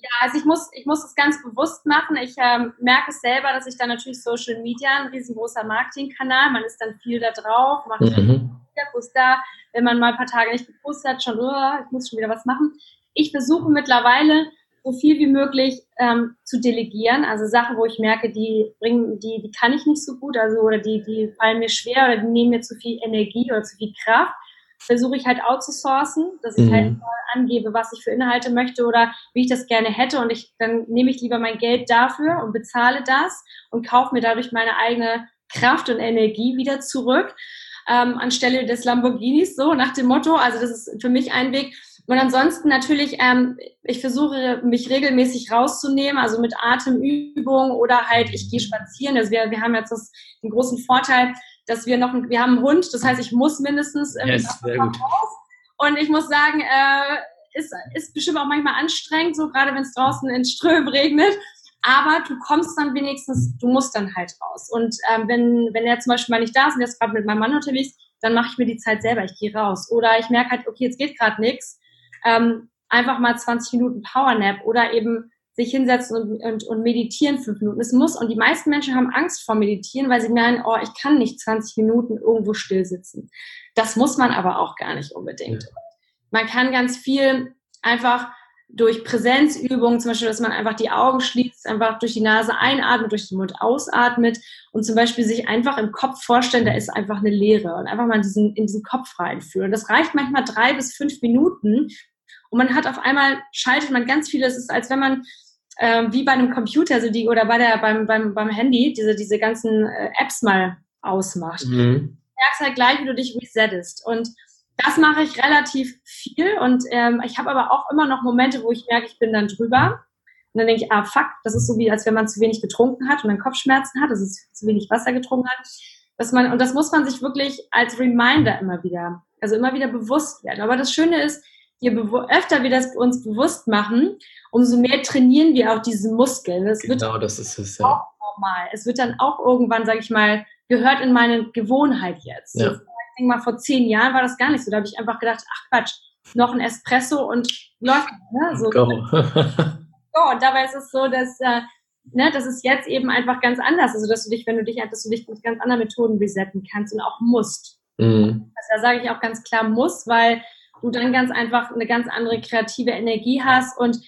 Ja, also ich muss, ich muss es ganz bewusst machen. Ich ähm, merke es selber, dass ich dann natürlich Social Media, ein riesengroßer Marketingkanal, man ist dann viel da drauf, macht mhm. Post da, wenn man mal ein paar Tage nicht gepostet hat, schon, oh, ich muss schon wieder was machen. Ich versuche mittlerweile so viel wie möglich ähm, zu delegieren, also Sachen, wo ich merke, die bringen, die, die kann ich nicht so gut, also oder die, die fallen mir schwer oder die nehmen mir zu viel Energie oder zu viel Kraft versuche ich halt outzusourcen, dass ich halt mhm. halt angebe, was ich für Inhalte möchte oder wie ich das gerne hätte und ich, dann nehme ich lieber mein Geld dafür und bezahle das und kaufe mir dadurch meine eigene Kraft und Energie wieder zurück, ähm, anstelle des Lamborghinis, so nach dem Motto. Also das ist für mich ein Weg. Und ansonsten natürlich, ähm, ich versuche mich regelmäßig rauszunehmen, also mit Atemübungen oder halt ich gehe spazieren. Also wir, wir haben jetzt das, den großen Vorteil, dass wir noch, wir haben einen Hund, das heißt, ich muss mindestens ähm, yes, raus. Und ich muss sagen, äh, ist, ist bestimmt auch manchmal anstrengend, so gerade wenn es draußen in Strömen regnet. Aber du kommst dann wenigstens, du musst dann halt raus. Und ähm, wenn, wenn er zum Beispiel mal nicht da ist und er ist gerade mit meinem Mann unterwegs, dann mache ich mir die Zeit selber, ich gehe raus. Oder ich merke halt, okay, jetzt geht gerade nichts. Ähm, einfach mal 20 Minuten Powernap oder eben sich hinsetzen und, und, und meditieren fünf Minuten. Es muss, und die meisten Menschen haben Angst vor Meditieren, weil sie meinen, oh, ich kann nicht 20 Minuten irgendwo still sitzen. Das muss man aber auch gar nicht unbedingt. Ja. Man kann ganz viel einfach durch Präsenzübungen, zum Beispiel, dass man einfach die Augen schließt, einfach durch die Nase einatmet, durch den Mund ausatmet und zum Beispiel sich einfach im Kopf vorstellen, da ist einfach eine Leere und einfach mal in diesen, in diesen Kopf reinfühlen. Das reicht manchmal drei bis fünf Minuten und man hat auf einmal, schaltet man ganz viele, es ist, als wenn man ähm, wie bei einem Computer also die, oder bei der, beim, beim, beim Handy diese, diese ganzen äh, Apps mal ausmacht. Mhm. Du merkst halt gleich, wie du dich resettest und das mache ich relativ viel und ähm, ich habe aber auch immer noch Momente, wo ich merke, ich bin dann drüber. Und dann denke ich, ah fuck, das ist so wie, als wenn man zu wenig getrunken hat und dann Kopfschmerzen hat, das ist zu wenig Wasser getrunken hat. Dass man, und das muss man sich wirklich als Reminder immer wieder, also immer wieder bewusst werden. Aber das Schöne ist, je öfter wir das uns bewusst machen, umso mehr trainieren wir auch diese Muskeln. Das genau, wird das ist es, ja. auch normal. Es wird dann auch irgendwann, sage ich mal, gehört in meine Gewohnheit jetzt. Ja denke mal, vor zehn Jahren war das gar nicht so. Da habe ich einfach gedacht, ach Quatsch, noch ein Espresso und läuft. Ne? So. Go. so, und dabei ist es so, dass, äh, ne, das ist jetzt eben einfach ganz anders. Also, dass du dich, wenn du dich, dass du dich mit ganz anderen Methoden resetten kannst und auch musst. Mhm. Also, da sage ich auch ganz klar muss, weil du dann ganz einfach eine ganz andere kreative Energie hast und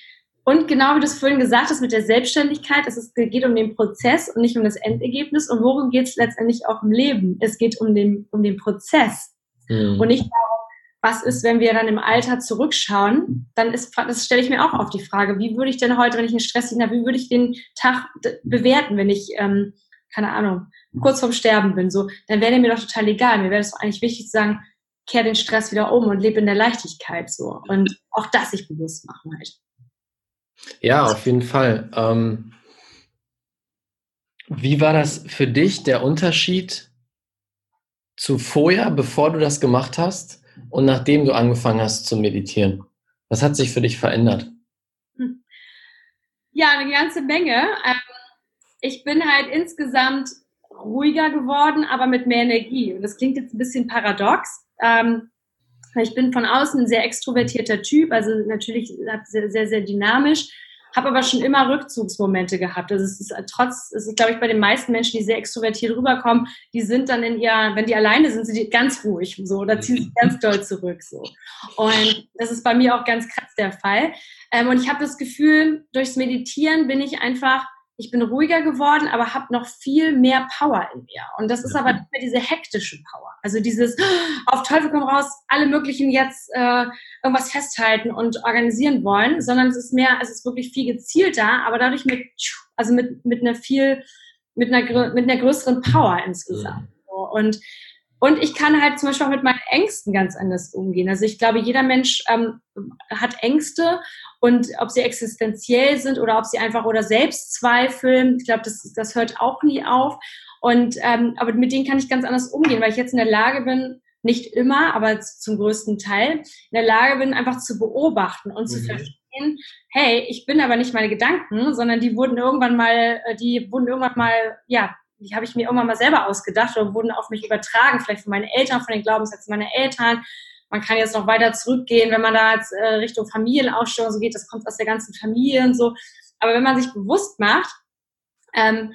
und genau wie du es vorhin gesagt hast mit der Selbstständigkeit, es geht um den Prozess und nicht um das Endergebnis. Und worum geht es letztendlich auch im Leben? Es geht um den, um den Prozess mhm. und nicht darum, was ist, wenn wir dann im Alter zurückschauen. Dann ist, das stelle ich mir auch auf die Frage, wie würde ich denn heute, wenn ich einen stressigen habe, wie würde ich den Tag bewerten, wenn ich, ähm, keine Ahnung, kurz vorm Sterben bin? So, dann wäre mir doch total egal. Mir wäre es doch eigentlich wichtig zu sagen, kehr den Stress wieder um und lebe in der Leichtigkeit so. Und auch das sich bewusst machen halt. Ja, auf jeden Fall. Ähm, wie war das für dich, der Unterschied zu vorher, bevor du das gemacht hast und nachdem du angefangen hast zu meditieren? Was hat sich für dich verändert? Hm. Ja, eine ganze Menge. Ähm, ich bin halt insgesamt ruhiger geworden, aber mit mehr Energie. Und das klingt jetzt ein bisschen paradox. Ähm, ich bin von außen ein sehr extrovertierter Typ, also natürlich sehr, sehr, sehr dynamisch, habe aber schon immer Rückzugsmomente gehabt. Also es ist trotz, es ist, glaube ich, bei den meisten Menschen, die sehr extrovertiert rüberkommen, die sind dann in ihr, wenn die alleine sind, sind die ganz ruhig so oder ziehen sich ganz doll zurück so. Und das ist bei mir auch ganz krass der Fall. Ähm, und ich habe das Gefühl, durchs Meditieren bin ich einfach ich bin ruhiger geworden, aber habe noch viel mehr Power in mir. Und das ist aber nicht mehr diese hektische Power. Also dieses auf Teufel komm raus, alle möglichen jetzt äh, irgendwas festhalten und organisieren wollen, sondern es ist mehr, es ist wirklich viel gezielter, aber dadurch mit, also mit, mit einer viel, mit einer, mit einer größeren Power insgesamt. Und und ich kann halt zum Beispiel auch mit meinen Ängsten ganz anders umgehen. Also ich glaube, jeder Mensch ähm, hat Ängste und ob sie existenziell sind oder ob sie einfach oder Selbstzweifel, ich glaube, das, das hört auch nie auf. Und ähm, aber mit denen kann ich ganz anders umgehen, weil ich jetzt in der Lage bin, nicht immer, aber zum größten Teil in der Lage bin, einfach zu beobachten und mhm. zu verstehen, hey, ich bin aber nicht meine Gedanken, sondern die wurden irgendwann mal, äh, die wurden irgendwann mal, ja, die habe ich mir irgendwann mal selber ausgedacht oder wurden auf mich übertragen, vielleicht von meinen Eltern, von den Glaubenssätzen meiner Eltern. Man kann jetzt noch weiter zurückgehen, wenn man da jetzt äh, Richtung Familienausstellung so geht, das kommt aus der ganzen Familie und so. Aber wenn man sich bewusst macht, ähm,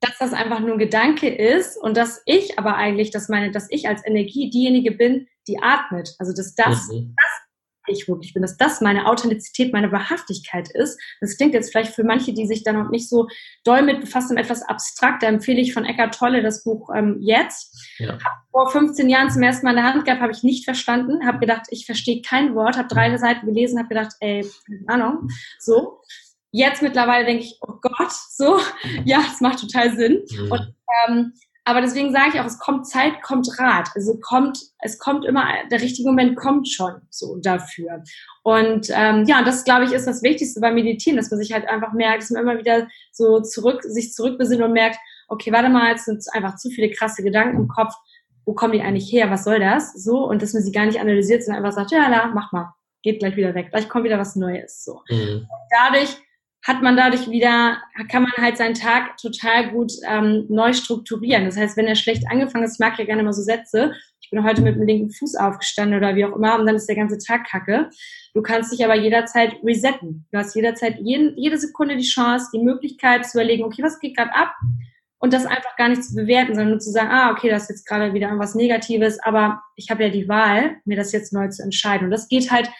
dass das einfach nur ein Gedanke ist und dass ich aber eigentlich, dass meine, dass ich als Energie diejenige bin, die atmet. Also dass das, mhm. das ich wirklich bin, dass das meine Authentizität, meine Wahrhaftigkeit ist. Das klingt jetzt vielleicht für manche, die sich da noch nicht so doll mit befassen, etwas abstrakt. Da empfehle ich von Eckart Tolle das Buch ähm, Jetzt. Ja. Vor 15 Jahren zum ersten Mal in der Hand gehabt, habe ich nicht verstanden, habe gedacht, ich verstehe kein Wort, habe drei Seiten gelesen, habe gedacht, ey, keine Ahnung, so. Jetzt mittlerweile denke ich, oh Gott, so, ja, es macht total Sinn. Mhm. Und ähm, aber deswegen sage ich auch, es kommt Zeit, kommt Rat. Also kommt, es kommt immer, der richtige Moment kommt schon so dafür. Und ähm, ja, das glaube ich ist das Wichtigste beim Meditieren, dass man sich halt einfach merkt, dass man immer wieder so zurück, sich zurückbesinnt und merkt, okay, warte mal, es sind einfach zu viele krasse Gedanken im Kopf. Wo kommen die eigentlich her? Was soll das? So, und dass man sie gar nicht analysiert, sondern einfach sagt, ja, la, mach mal, geht gleich wieder weg. Gleich kommt wieder was Neues. So. Mhm. dadurch hat man dadurch wieder, kann man halt seinen Tag total gut ähm, neu strukturieren. Das heißt, wenn er schlecht angefangen ist, ich mag ja gerne mal so Sätze, ich bin heute mit dem linken Fuß aufgestanden oder wie auch immer und dann ist der ganze Tag kacke. Du kannst dich aber jederzeit resetten. Du hast jederzeit jeden, jede Sekunde die Chance, die Möglichkeit zu überlegen, okay, was geht gerade ab? Und das einfach gar nicht zu bewerten, sondern nur zu sagen, ah, okay, das ist jetzt gerade wieder irgendwas Negatives, aber ich habe ja die Wahl, mir das jetzt neu zu entscheiden. Und das geht halt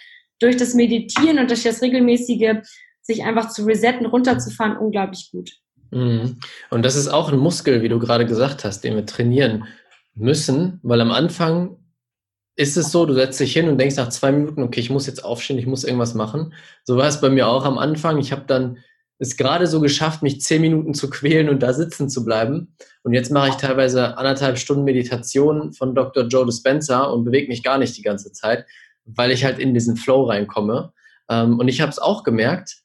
durch das Meditieren und durch das regelmäßige sich einfach zu resetten, runterzufahren, unglaublich gut. Mhm. Und das ist auch ein Muskel, wie du gerade gesagt hast, den wir trainieren müssen, weil am Anfang ist es so, du setzt dich hin und denkst nach zwei Minuten, okay, ich muss jetzt aufstehen, ich muss irgendwas machen. So war es bei mir auch am Anfang. Ich habe dann es gerade so geschafft, mich zehn Minuten zu quälen und da sitzen zu bleiben. Und jetzt mache ich teilweise anderthalb Stunden Meditation von Dr. Joe Dispenza und bewege mich gar nicht die ganze Zeit, weil ich halt in diesen Flow reinkomme. Ähm, und ich habe es auch gemerkt,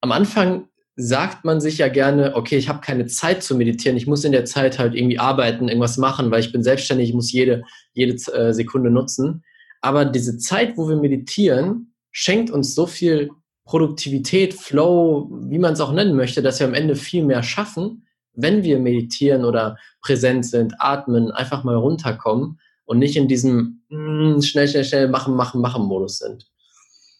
am Anfang sagt man sich ja gerne, okay, ich habe keine Zeit zu meditieren, ich muss in der Zeit halt irgendwie arbeiten, irgendwas machen, weil ich bin selbstständig, ich muss jede, jede äh, Sekunde nutzen. Aber diese Zeit, wo wir meditieren, schenkt uns so viel Produktivität, Flow, wie man es auch nennen möchte, dass wir am Ende viel mehr schaffen, wenn wir meditieren oder präsent sind, atmen, einfach mal runterkommen und nicht in diesem mm, schnell, schnell, schnell machen, machen, machen Modus sind.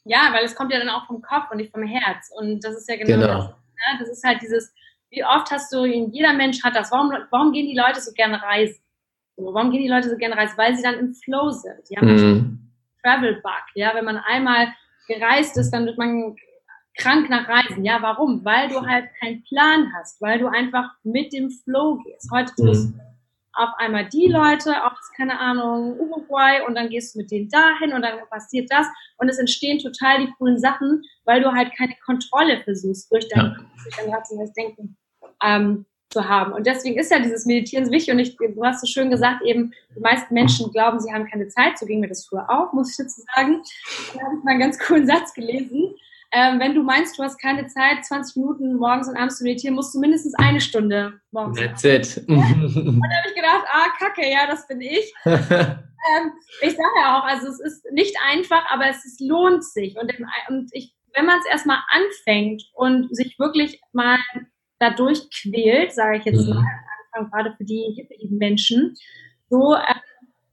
Ja, weil es kommt ja dann auch vom Kopf und nicht vom Herz. Und das ist ja genau, genau. das. Ne? Das ist halt dieses, wie oft hast du, jeder Mensch hat das. Warum, warum gehen die Leute so gerne reisen? So, warum gehen die Leute so gerne reisen? Weil sie dann im Flow sind. Die haben mhm. Travel Bug. Ja, wenn man einmal gereist ist, dann wird man krank nach Reisen. Ja, warum? Weil du halt keinen Plan hast, weil du einfach mit dem Flow gehst. Heute mhm auf einmal die Leute aus, keine Ahnung, Uruguay und dann gehst du mit denen dahin und dann passiert das und es entstehen total die coolen Sachen, weil du halt keine Kontrolle versuchst, durch dein, ja. durch dein rationales Denken ähm, zu haben. Und deswegen ist ja dieses Meditieren wichtig und ich, du hast so schön gesagt, eben, die meisten Menschen glauben, sie haben keine Zeit, so ging mir das früher auch, muss ich dazu sagen. Da habe ich mal einen ganz coolen Satz gelesen ähm, wenn du meinst, du hast keine Zeit, 20 Minuten morgens und abends zu meditieren, musst du mindestens eine Stunde morgens. That's it. und dann habe ich gedacht, ah, kacke, ja, das bin ich. ähm, ich sage ja auch, also es ist nicht einfach, aber es ist, lohnt sich. Und, im, und ich, wenn man es erstmal anfängt und sich wirklich mal dadurch quält, sage ich jetzt mhm. mal, Anfang, gerade für die Menschen, so äh,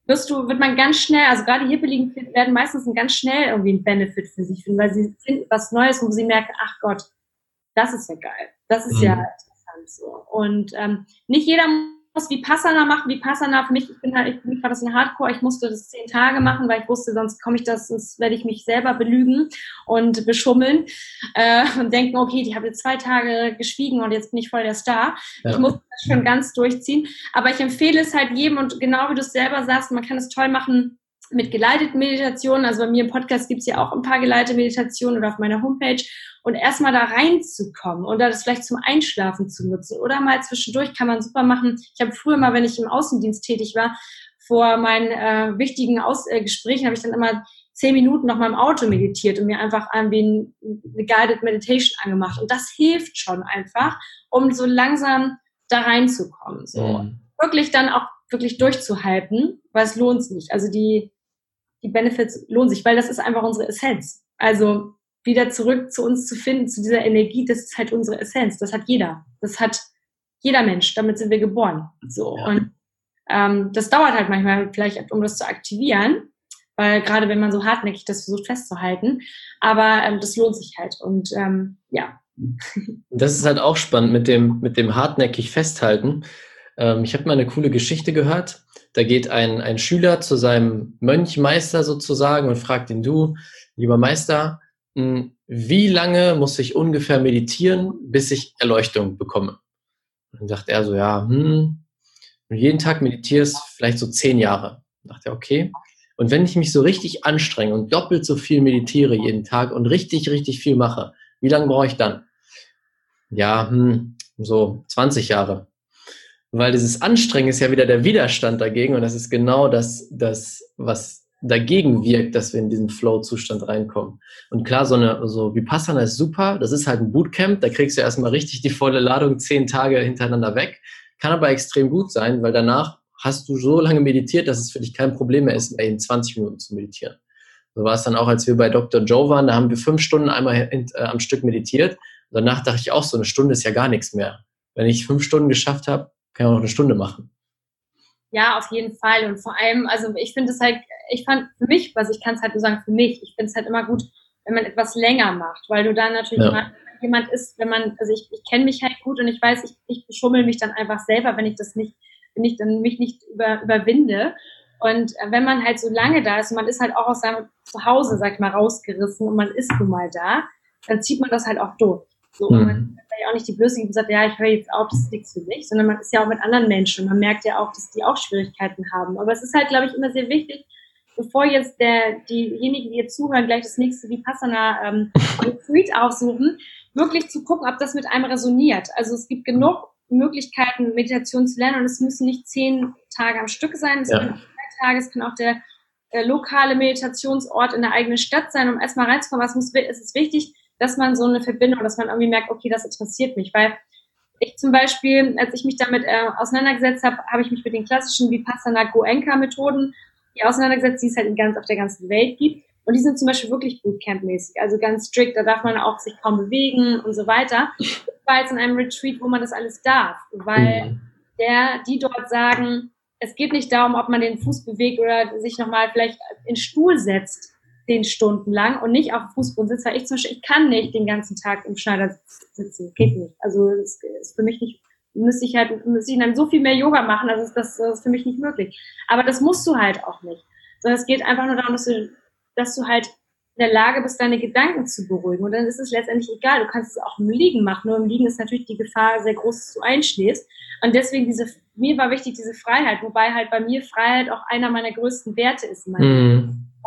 wirst du, wird man ganz schnell, also gerade Hippeligen werden meistens ganz schnell irgendwie ein Benefit für sich finden, weil sie finden was Neues, wo sie merken, ach Gott, das ist ja geil, das ist mhm. ja interessant so. Und ähm, nicht jeder muss Vipassana machen. Vipassana für mich, ich bin halt, ich bin gerade ein Hardcore, ich musste das zehn Tage machen, weil ich wusste, sonst komme ich das, sonst werde ich mich selber belügen und beschummeln äh, und denken, okay, die habe jetzt zwei Tage geschwiegen und jetzt bin ich voll der Star. Ja. Ich muss das schon ganz durchziehen. Aber ich empfehle es halt jedem und genau wie du es selber sagst, man kann es toll machen mit geleiteten Meditationen. Also bei mir im Podcast gibt es ja auch ein paar geleitete Meditationen oder auf meiner Homepage. Und erstmal da reinzukommen und das vielleicht zum Einschlafen zu nutzen. Oder mal zwischendurch kann man super machen. Ich habe früher mal, wenn ich im Außendienst tätig war, vor meinen äh, wichtigen Aus äh, Gesprächen habe ich dann immer zehn Minuten noch mal im Auto meditiert und mir einfach irgendwie eine Guided Meditation angemacht. Und das hilft schon einfach, um so langsam da reinzukommen. So. Mhm. Wirklich dann auch wirklich durchzuhalten, weil es lohnt sich. Also die, die Benefits lohnen sich, weil das ist einfach unsere Essenz. Also wieder zurück zu uns zu finden, zu dieser Energie, das ist halt unsere Essenz. Das hat jeder. Das hat jeder Mensch. Damit sind wir geboren. So. Ja. Und ähm, das dauert halt manchmal vielleicht, um das zu aktivieren, weil gerade wenn man so hartnäckig das versucht festzuhalten. Aber ähm, das lohnt sich halt. Und ähm, ja. Das ist halt auch spannend mit dem, mit dem hartnäckig festhalten. Ähm, ich habe mal eine coole Geschichte gehört. Da geht ein, ein Schüler zu seinem Mönchmeister sozusagen und fragt ihn, du, lieber Meister, hm, wie lange muss ich ungefähr meditieren, bis ich Erleuchtung bekomme? Und dann sagt er so, ja, hm, wenn du jeden Tag meditierst, vielleicht so zehn Jahre. Dann dachte er, okay. Und wenn ich mich so richtig anstrenge und doppelt so viel meditiere jeden Tag und richtig, richtig viel mache, wie lange brauche ich dann? Ja, hm, so 20 Jahre. Weil dieses Anstrengen ist ja wieder der Widerstand dagegen und das ist genau das, das was dagegen wirkt, dass wir in diesen Flow-Zustand reinkommen. Und klar, so eine, so Vipassana ist super, das ist halt ein Bootcamp, da kriegst du erstmal richtig die volle Ladung zehn Tage hintereinander weg, kann aber extrem gut sein, weil danach hast du so lange meditiert, dass es für dich kein Problem mehr ist, in 20 Minuten zu meditieren. So war es dann auch, als wir bei Dr. Joe waren, da haben wir fünf Stunden einmal äh, am Stück meditiert. Danach dachte ich auch, so eine Stunde ist ja gar nichts mehr. Wenn ich fünf Stunden geschafft habe, kann ich auch eine Stunde machen. Ja, auf jeden Fall. Und vor allem, also ich finde es halt, ich fand für mich, was ich kann es halt nur sagen, für mich, ich finde es halt immer gut, wenn man etwas länger macht, weil du dann natürlich ja. jemand ist, wenn man, also ich, ich kenne mich halt gut und ich weiß, ich, ich beschummel mich dann einfach selber, wenn ich das nicht, wenn ich dann mich nicht über, überwinde. Und wenn man halt so lange da ist und man ist halt auch aus seinem Zuhause, sag ich mal, rausgerissen und man ist nun mal da, dann zieht man das halt auch durch. So, mhm. Ja auch nicht die Blöße und sagt, ja, ich höre jetzt auf, das ist nichts für mich, sondern man ist ja auch mit anderen Menschen und man merkt ja auch, dass die auch Schwierigkeiten haben. Aber es ist halt, glaube ich, immer sehr wichtig, bevor jetzt der, diejenigen, die jetzt zuhören, gleich das nächste Vipassana ähm, Retreat aufsuchen, wirklich zu gucken, ob das mit einem resoniert. Also es gibt genug Möglichkeiten, Meditation zu lernen und es müssen nicht zehn Tage am Stück sein, es ja. können drei Tage, es kann auch der äh, lokale Meditationsort in der eigenen Stadt sein, um erstmal reinzukommen. Was muss, es ist wichtig, dass man so eine Verbindung, dass man irgendwie merkt, okay, das interessiert mich, weil ich zum Beispiel, als ich mich damit äh, auseinandergesetzt habe, habe ich mich mit den klassischen Vipassana Goenka-Methoden auseinandergesetzt, die es halt in ganz, auf der ganzen Welt gibt. Und die sind zum Beispiel wirklich Bootcamp-mäßig, also ganz strikt, da darf man auch sich kaum bewegen und so weiter. Ich war jetzt in einem Retreat, wo man das alles darf, weil mhm. der, die dort sagen, es geht nicht darum, ob man den Fuß bewegt oder sich nochmal vielleicht in Stuhl setzt, zehn Stunden lang und nicht auf dem Fußboden sitzt, weil ich zum Beispiel, ich kann nicht den ganzen Tag im Schneider sitzen. Geht nicht. Also das ist für mich nicht, müsste ich halt, müsste ich dann so viel mehr Yoga machen, also das, das ist für mich nicht möglich. Aber das musst du halt auch nicht. Sondern es geht einfach nur darum, dass du, dass du halt in der Lage bist, deine Gedanken zu beruhigen. Und dann ist es letztendlich egal. Du kannst es auch im Liegen machen. Nur im Liegen ist natürlich die Gefahr sehr groß, dass du einschläfst. Und deswegen diese, mir war wichtig diese Freiheit, wobei halt bei mir Freiheit auch einer meiner größten Werte ist in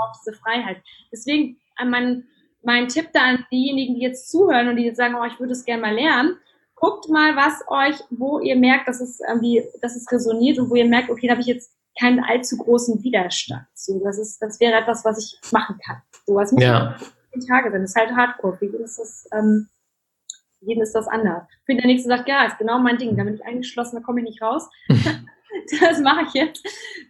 braucht diese Freiheit. Deswegen äh, mein, mein Tipp da an diejenigen, die jetzt zuhören und die jetzt sagen, oh, ich würde es gerne mal lernen, guckt mal, was euch, wo ihr merkt, dass es irgendwie, dass es resoniert und wo ihr merkt, okay, da habe ich jetzt keinen allzu großen Widerstand. So, das ist, das wäre etwas, was ich machen kann. So, was muss ja. zehn Tage sein. Das ist halt Hardcore. Für jeden ist das, ähm, jeden ist das anders. Für der nächste sagt, ja, ist genau mein Ding. Da bin ich eingeschlossen, da komme ich nicht raus. das mache ich jetzt.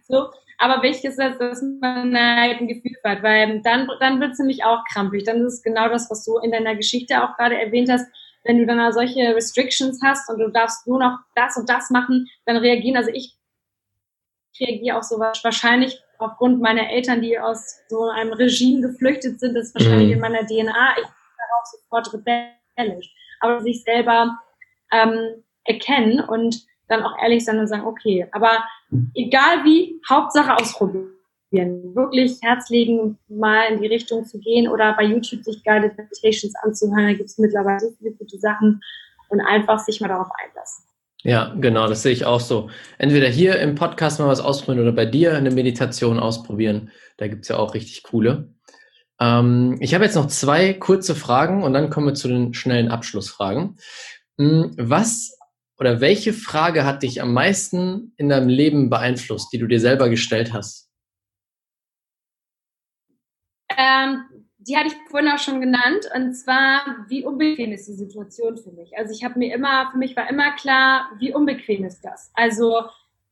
So, aber wichtig ist, dass man halt ein Gefühl hat, weil dann, dann wird es nämlich auch krampfig. Dann ist es genau das, was du in deiner Geschichte auch gerade erwähnt hast. Wenn du dann solche Restrictions hast und du darfst nur noch das und das machen, dann reagieren, also ich reagiere auch so wahrscheinlich aufgrund meiner Eltern, die aus so einem Regime geflüchtet sind, das ist wahrscheinlich mhm. in meiner DNA, ich bin darauf sofort rebellisch. Aber sich selber ähm, erkennen und dann auch ehrlich sein und sagen, okay, aber egal wie, Hauptsache ausprobieren. Wirklich Herz legen, mal in die Richtung zu gehen oder bei YouTube sich Guided Meditations anzuhören. Da gibt es mittlerweile so viele gute Sachen und einfach sich mal darauf einlassen. Ja, genau, das sehe ich auch so. Entweder hier im Podcast mal was ausprobieren oder bei dir eine Meditation ausprobieren. Da gibt es ja auch richtig coole. Ähm, ich habe jetzt noch zwei kurze Fragen und dann kommen wir zu den schnellen Abschlussfragen. Hm, was oder welche Frage hat dich am meisten in deinem Leben beeinflusst, die du dir selber gestellt hast? Ähm, die hatte ich vorhin auch schon genannt, und zwar, wie unbequem ist die Situation für mich? Also ich habe mir immer, für mich war immer klar, wie unbequem ist das? Also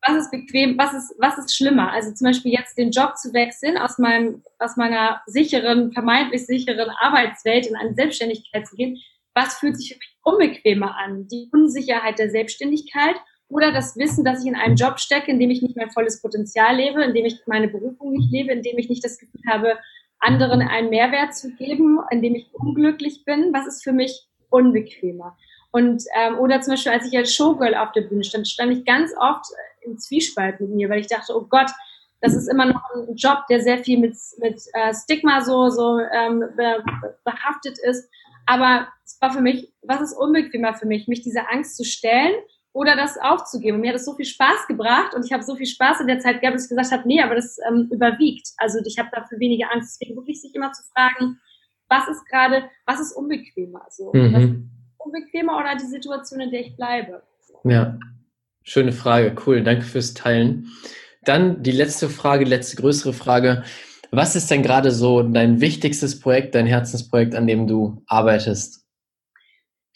was ist bequem, was ist, was ist schlimmer? Also zum Beispiel jetzt den Job zu wechseln, aus meinem, aus meiner sicheren, vermeintlich sicheren Arbeitswelt in eine Selbstständigkeit zu gehen, was fühlt sich für mich unbequemer an? Die Unsicherheit der Selbstständigkeit oder das Wissen, dass ich in einem Job stecke, in dem ich nicht mein volles Potenzial lebe, in dem ich meine Berufung nicht lebe, in dem ich nicht das Gefühl habe, anderen einen Mehrwert zu geben, in dem ich unglücklich bin. Was ist für mich unbequemer? Und ähm, oder zum Beispiel, als ich als Showgirl auf der Bühne stand, stand ich ganz oft im Zwiespalt mit mir, weil ich dachte, oh Gott, das ist immer noch ein Job, der sehr viel mit, mit äh, Stigma so, so ähm, behaftet ist. Aber es war für mich, was ist unbequemer für mich, mich dieser Angst zu stellen oder das aufzugeben. Und mir hat es so viel Spaß gebracht und ich habe so viel Spaß in der Zeit gehabt, dass ich gesagt habe, nee, aber das ähm, überwiegt. Also ich habe dafür weniger Angst. Deswegen wirklich sich immer zu fragen, was ist gerade, was ist unbequemer? Also, mhm. unbequemer oder die Situation, in der ich bleibe? Ja, schöne Frage. Cool, danke fürs Teilen. Dann die letzte Frage, die letzte größere Frage. Was ist denn gerade so dein wichtigstes Projekt, dein Herzensprojekt, an dem du arbeitest?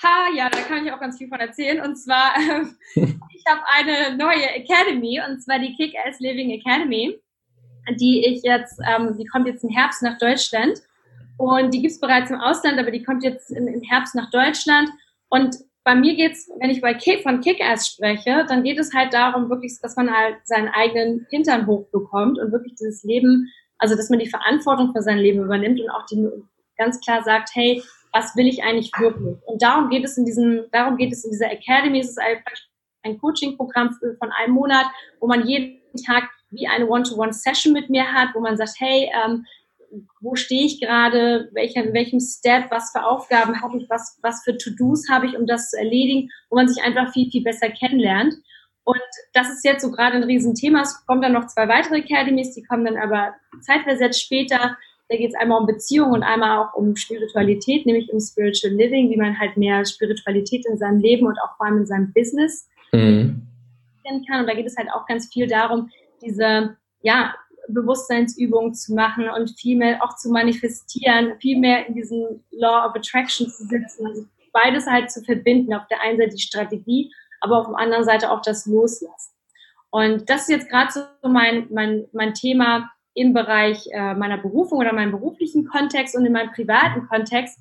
Ha, ja, da kann ich auch ganz viel von erzählen. Und zwar, ich habe eine neue Academy, und zwar die Kick-Ass Living Academy, die ich jetzt, ähm, die kommt jetzt im Herbst nach Deutschland. Und die gibt es bereits im Ausland, aber die kommt jetzt im, im Herbst nach Deutschland. Und bei mir geht's, wenn ich bei Kick, von Kick-Ass spreche, dann geht es halt darum, wirklich, dass man halt seinen eigenen Hintern hochbekommt und wirklich dieses Leben, also dass man die Verantwortung für sein Leben übernimmt und auch die ganz klar sagt, hey, was will ich eigentlich wirklich? Und darum geht es in diesem, darum geht es in dieser Academy. Es ist ein Coaching-Programm von einem Monat, wo man jeden Tag wie eine One-to-One-Session mit mir hat, wo man sagt, hey, ähm, wo stehe ich gerade, welcher, in welchem Step, was für Aufgaben habe ich, was, was für To-Dos habe ich, um das zu erledigen, wo man sich einfach viel, viel besser kennenlernt. Und das ist jetzt so gerade ein Riesenthema. Es kommen dann noch zwei weitere Academies, die kommen dann aber zeitversetzt später. Da geht es einmal um Beziehung und einmal auch um Spiritualität, nämlich um Spiritual Living, wie man halt mehr Spiritualität in seinem Leben und auch vor allem in seinem Business mhm. kann. Und da geht es halt auch ganz viel darum, diese ja, Bewusstseinsübungen zu machen und viel mehr auch zu manifestieren, viel mehr in diesem Law of Attraction zu sitzen. Also beides halt zu verbinden. Auf der einen Seite die Strategie, aber auf der anderen Seite auch das Loslassen. Und das ist jetzt gerade so mein, mein, mein Thema im Bereich äh, meiner Berufung oder meinem beruflichen Kontext und in meinem privaten Kontext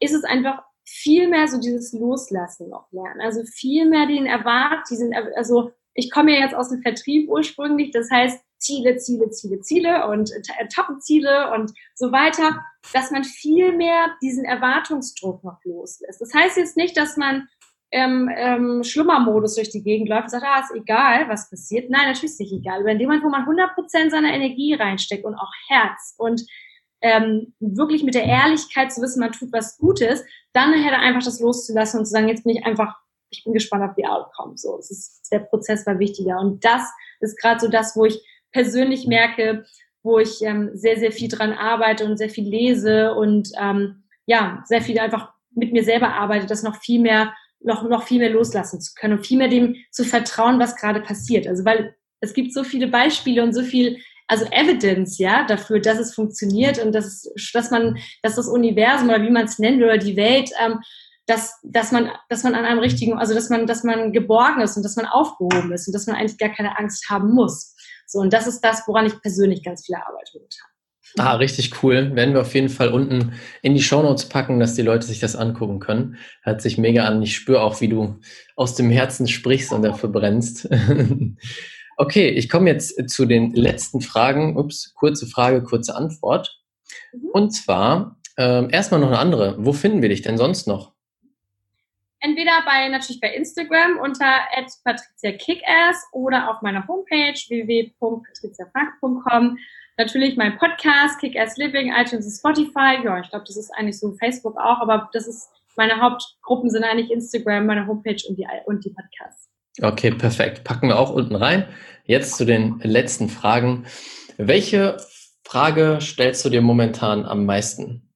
ist es einfach viel mehr so dieses Loslassen noch lernen. Also viel mehr den Erwart, diesen, also ich komme ja jetzt aus dem Vertrieb ursprünglich, das heißt Ziele, Ziele, Ziele, Ziele und Etappenziele und so weiter, dass man viel mehr diesen Erwartungsdruck noch loslässt. Das heißt jetzt nicht, dass man ähm, ähm, Schlummermodus durch die Gegend läuft und sagt, ah, ist egal, was passiert. Nein, natürlich ist nicht egal. Aber in dem Moment, wo man 100% seiner Energie reinsteckt und auch Herz und ähm, wirklich mit der Ehrlichkeit zu wissen, man tut was Gutes, dann nachher einfach das loszulassen und zu sagen, jetzt bin ich einfach, ich bin gespannt auf die Outcome. So, es ist, der Prozess war wichtiger. Und das ist gerade so das, wo ich persönlich merke, wo ich ähm, sehr, sehr viel dran arbeite und sehr viel lese und ähm, ja, sehr viel einfach mit mir selber arbeite, das noch viel mehr noch, noch viel mehr loslassen zu können und viel mehr dem zu vertrauen, was gerade passiert. Also weil es gibt so viele Beispiele und so viel, also Evidence, ja, dafür, dass es funktioniert und dass, dass man, dass das Universum oder wie man es nennt oder die Welt, ähm, dass, dass man, dass man an einem richtigen, also dass man, dass man geborgen ist und dass man aufgehoben ist und dass man eigentlich gar keine Angst haben muss. So, und das ist das, woran ich persönlich ganz viel arbeite momentan. Ah, richtig cool. Werden wir auf jeden Fall unten in die Shownotes packen, dass die Leute sich das angucken können. Hört sich mega an. Ich spüre auch, wie du aus dem Herzen sprichst und dafür brennst. okay, ich komme jetzt zu den letzten Fragen. Ups, kurze Frage, kurze Antwort. Mhm. Und zwar äh, erstmal noch eine andere. Wo finden wir dich denn sonst noch? Entweder bei natürlich bei Instagram unter @patriziakickass oder auf meiner Homepage www.patriziafrank.com Natürlich mein Podcast, Kick-Ass Living, iTunes und Spotify. Ja, ich glaube, das ist eigentlich so Facebook auch, aber das ist, meine Hauptgruppen sind eigentlich Instagram, meine Homepage und die, und die Podcasts. Okay, perfekt. Packen wir auch unten rein. Jetzt zu den letzten Fragen. Welche Frage stellst du dir momentan am meisten?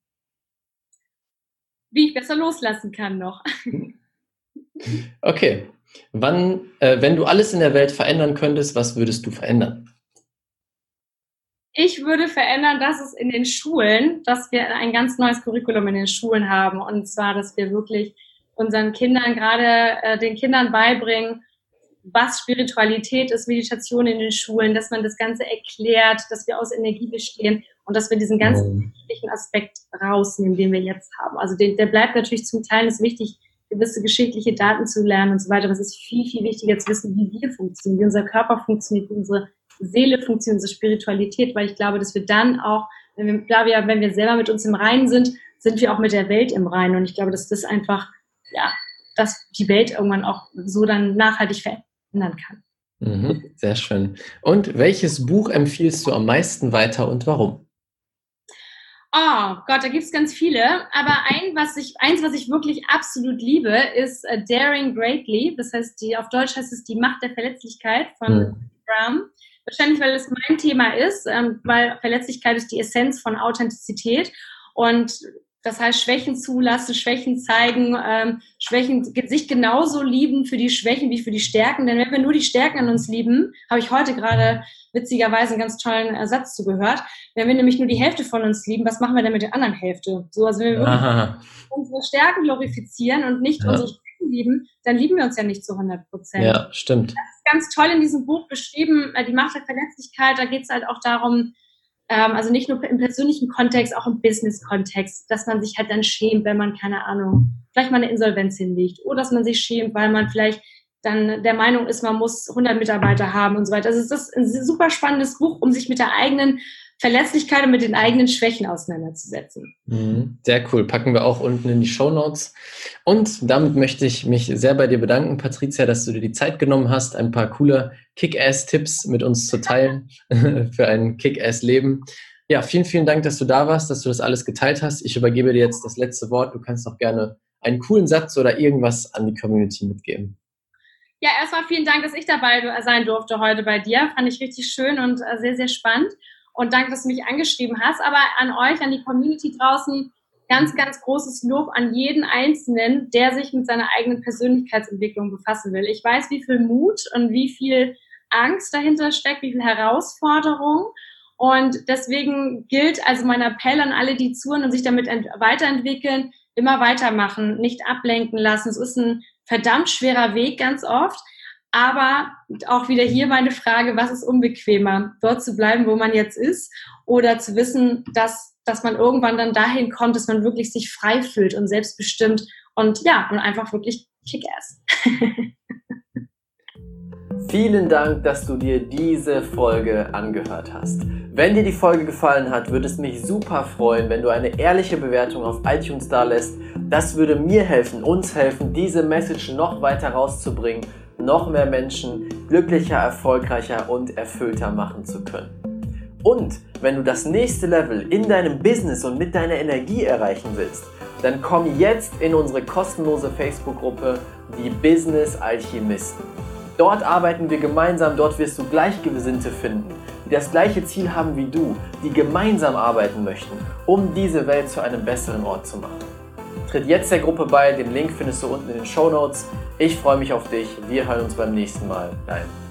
Wie ich besser loslassen kann noch. Okay. Wann, äh, wenn du alles in der Welt verändern könntest, was würdest du verändern? Ich würde verändern, dass es in den Schulen, dass wir ein ganz neues Curriculum in den Schulen haben. Und zwar, dass wir wirklich unseren Kindern, gerade äh, den Kindern beibringen, was Spiritualität ist, Meditation in den Schulen, dass man das Ganze erklärt, dass wir aus Energie bestehen und dass wir diesen ganzen wichtigen Aspekt rausnehmen, den wir jetzt haben. Also den, der bleibt natürlich zum Teil ist wichtig, gewisse geschichtliche Daten zu lernen und so weiter. Das ist viel, viel wichtiger zu wissen, wie wir funktionieren, wie unser Körper funktioniert, wie unsere Seele funktioniert, unsere Spiritualität, weil ich glaube, dass wir dann auch, wenn wir, glaube ja, wenn wir selber mit uns im Reinen sind, sind wir auch mit der Welt im Reinen. Und ich glaube, dass das einfach, ja, dass die Welt irgendwann auch so dann nachhaltig verändern kann. Mhm, sehr schön. Und welches Buch empfiehlst du am meisten weiter und warum? Oh Gott, da gibt es ganz viele. Aber ein, was ich, eins, was ich wirklich absolut liebe, ist uh, Daring Greatly. Das heißt, die, auf Deutsch heißt es Die Macht der Verletzlichkeit von mhm. Bram. Wahrscheinlich, weil es mein Thema ist, ähm, weil Verletzlichkeit ist die Essenz von Authentizität. Und Das heißt, Schwächen zulassen, Schwächen zeigen, ähm, Schwächen sich genauso lieben für die Schwächen wie für die Stärken. Denn wenn wir nur die Stärken an uns lieben, habe ich heute gerade witzigerweise einen ganz tollen Ersatz zugehört. Wenn wir nämlich nur die Hälfte von uns lieben, was machen wir denn mit der anderen Hälfte? So, also wenn wir unsere Stärken glorifizieren und nicht ja. unsere Schwächen lieben, dann lieben wir uns ja nicht zu 100 Prozent. Ja, stimmt. Das ist ganz toll in diesem Buch beschrieben, äh, die Macht der Verletzlichkeit. Da geht es halt auch darum, ähm, also nicht nur im persönlichen Kontext, auch im Business-Kontext, dass man sich halt dann schämt, wenn man, keine Ahnung, vielleicht mal eine Insolvenz hinlegt oder dass man sich schämt, weil man vielleicht dann der Meinung ist, man muss 100 Mitarbeiter haben und so weiter. Also es ist ein super spannendes Buch, um sich mit der eigenen Verletzlichkeit und mit den eigenen Schwächen auseinanderzusetzen. Mhm. Sehr cool. Packen wir auch unten in die Show Notes. Und damit möchte ich mich sehr bei dir bedanken, Patricia, dass du dir die Zeit genommen hast, ein paar coole Kick-Ass-Tipps mit uns zu teilen für ein Kick-Ass-Leben. Ja, vielen, vielen Dank, dass du da warst, dass du das alles geteilt hast. Ich übergebe dir jetzt das letzte Wort. Du kannst auch gerne einen coolen Satz oder irgendwas an die Community mitgeben. Ja, erstmal vielen Dank, dass ich dabei sein durfte heute bei dir. Fand ich richtig schön und äh, sehr, sehr spannend. Und danke, dass du mich angeschrieben hast. Aber an euch, an die Community draußen, ganz, ganz großes Lob an jeden Einzelnen, der sich mit seiner eigenen Persönlichkeitsentwicklung befassen will. Ich weiß, wie viel Mut und wie viel Angst dahinter steckt, wie viel Herausforderung. Und deswegen gilt also mein Appell an alle, die zuhören und sich damit weiterentwickeln, immer weitermachen, nicht ablenken lassen. Es ist ein verdammt schwerer Weg ganz oft. Aber auch wieder hier meine Frage, was ist unbequemer? Dort zu bleiben, wo man jetzt ist oder zu wissen, dass, dass man irgendwann dann dahin kommt, dass man wirklich sich frei fühlt und selbstbestimmt und ja, und einfach wirklich kick-ass. Vielen Dank, dass du dir diese Folge angehört hast. Wenn dir die Folge gefallen hat, würde es mich super freuen, wenn du eine ehrliche Bewertung auf iTunes da lässt. Das würde mir helfen, uns helfen, diese Message noch weiter rauszubringen noch mehr Menschen glücklicher, erfolgreicher und erfüllter machen zu können. Und wenn du das nächste Level in deinem Business und mit deiner Energie erreichen willst, dann komm jetzt in unsere kostenlose Facebook-Gruppe, die Business Alchemisten. Dort arbeiten wir gemeinsam, dort wirst du Gleichgesinnte finden, die das gleiche Ziel haben wie du, die gemeinsam arbeiten möchten, um diese Welt zu einem besseren Ort zu machen. Tritt jetzt der Gruppe bei, den Link findest du unten in den Show Notes. Ich freue mich auf dich. Wir hören uns beim nächsten Mal. Dein.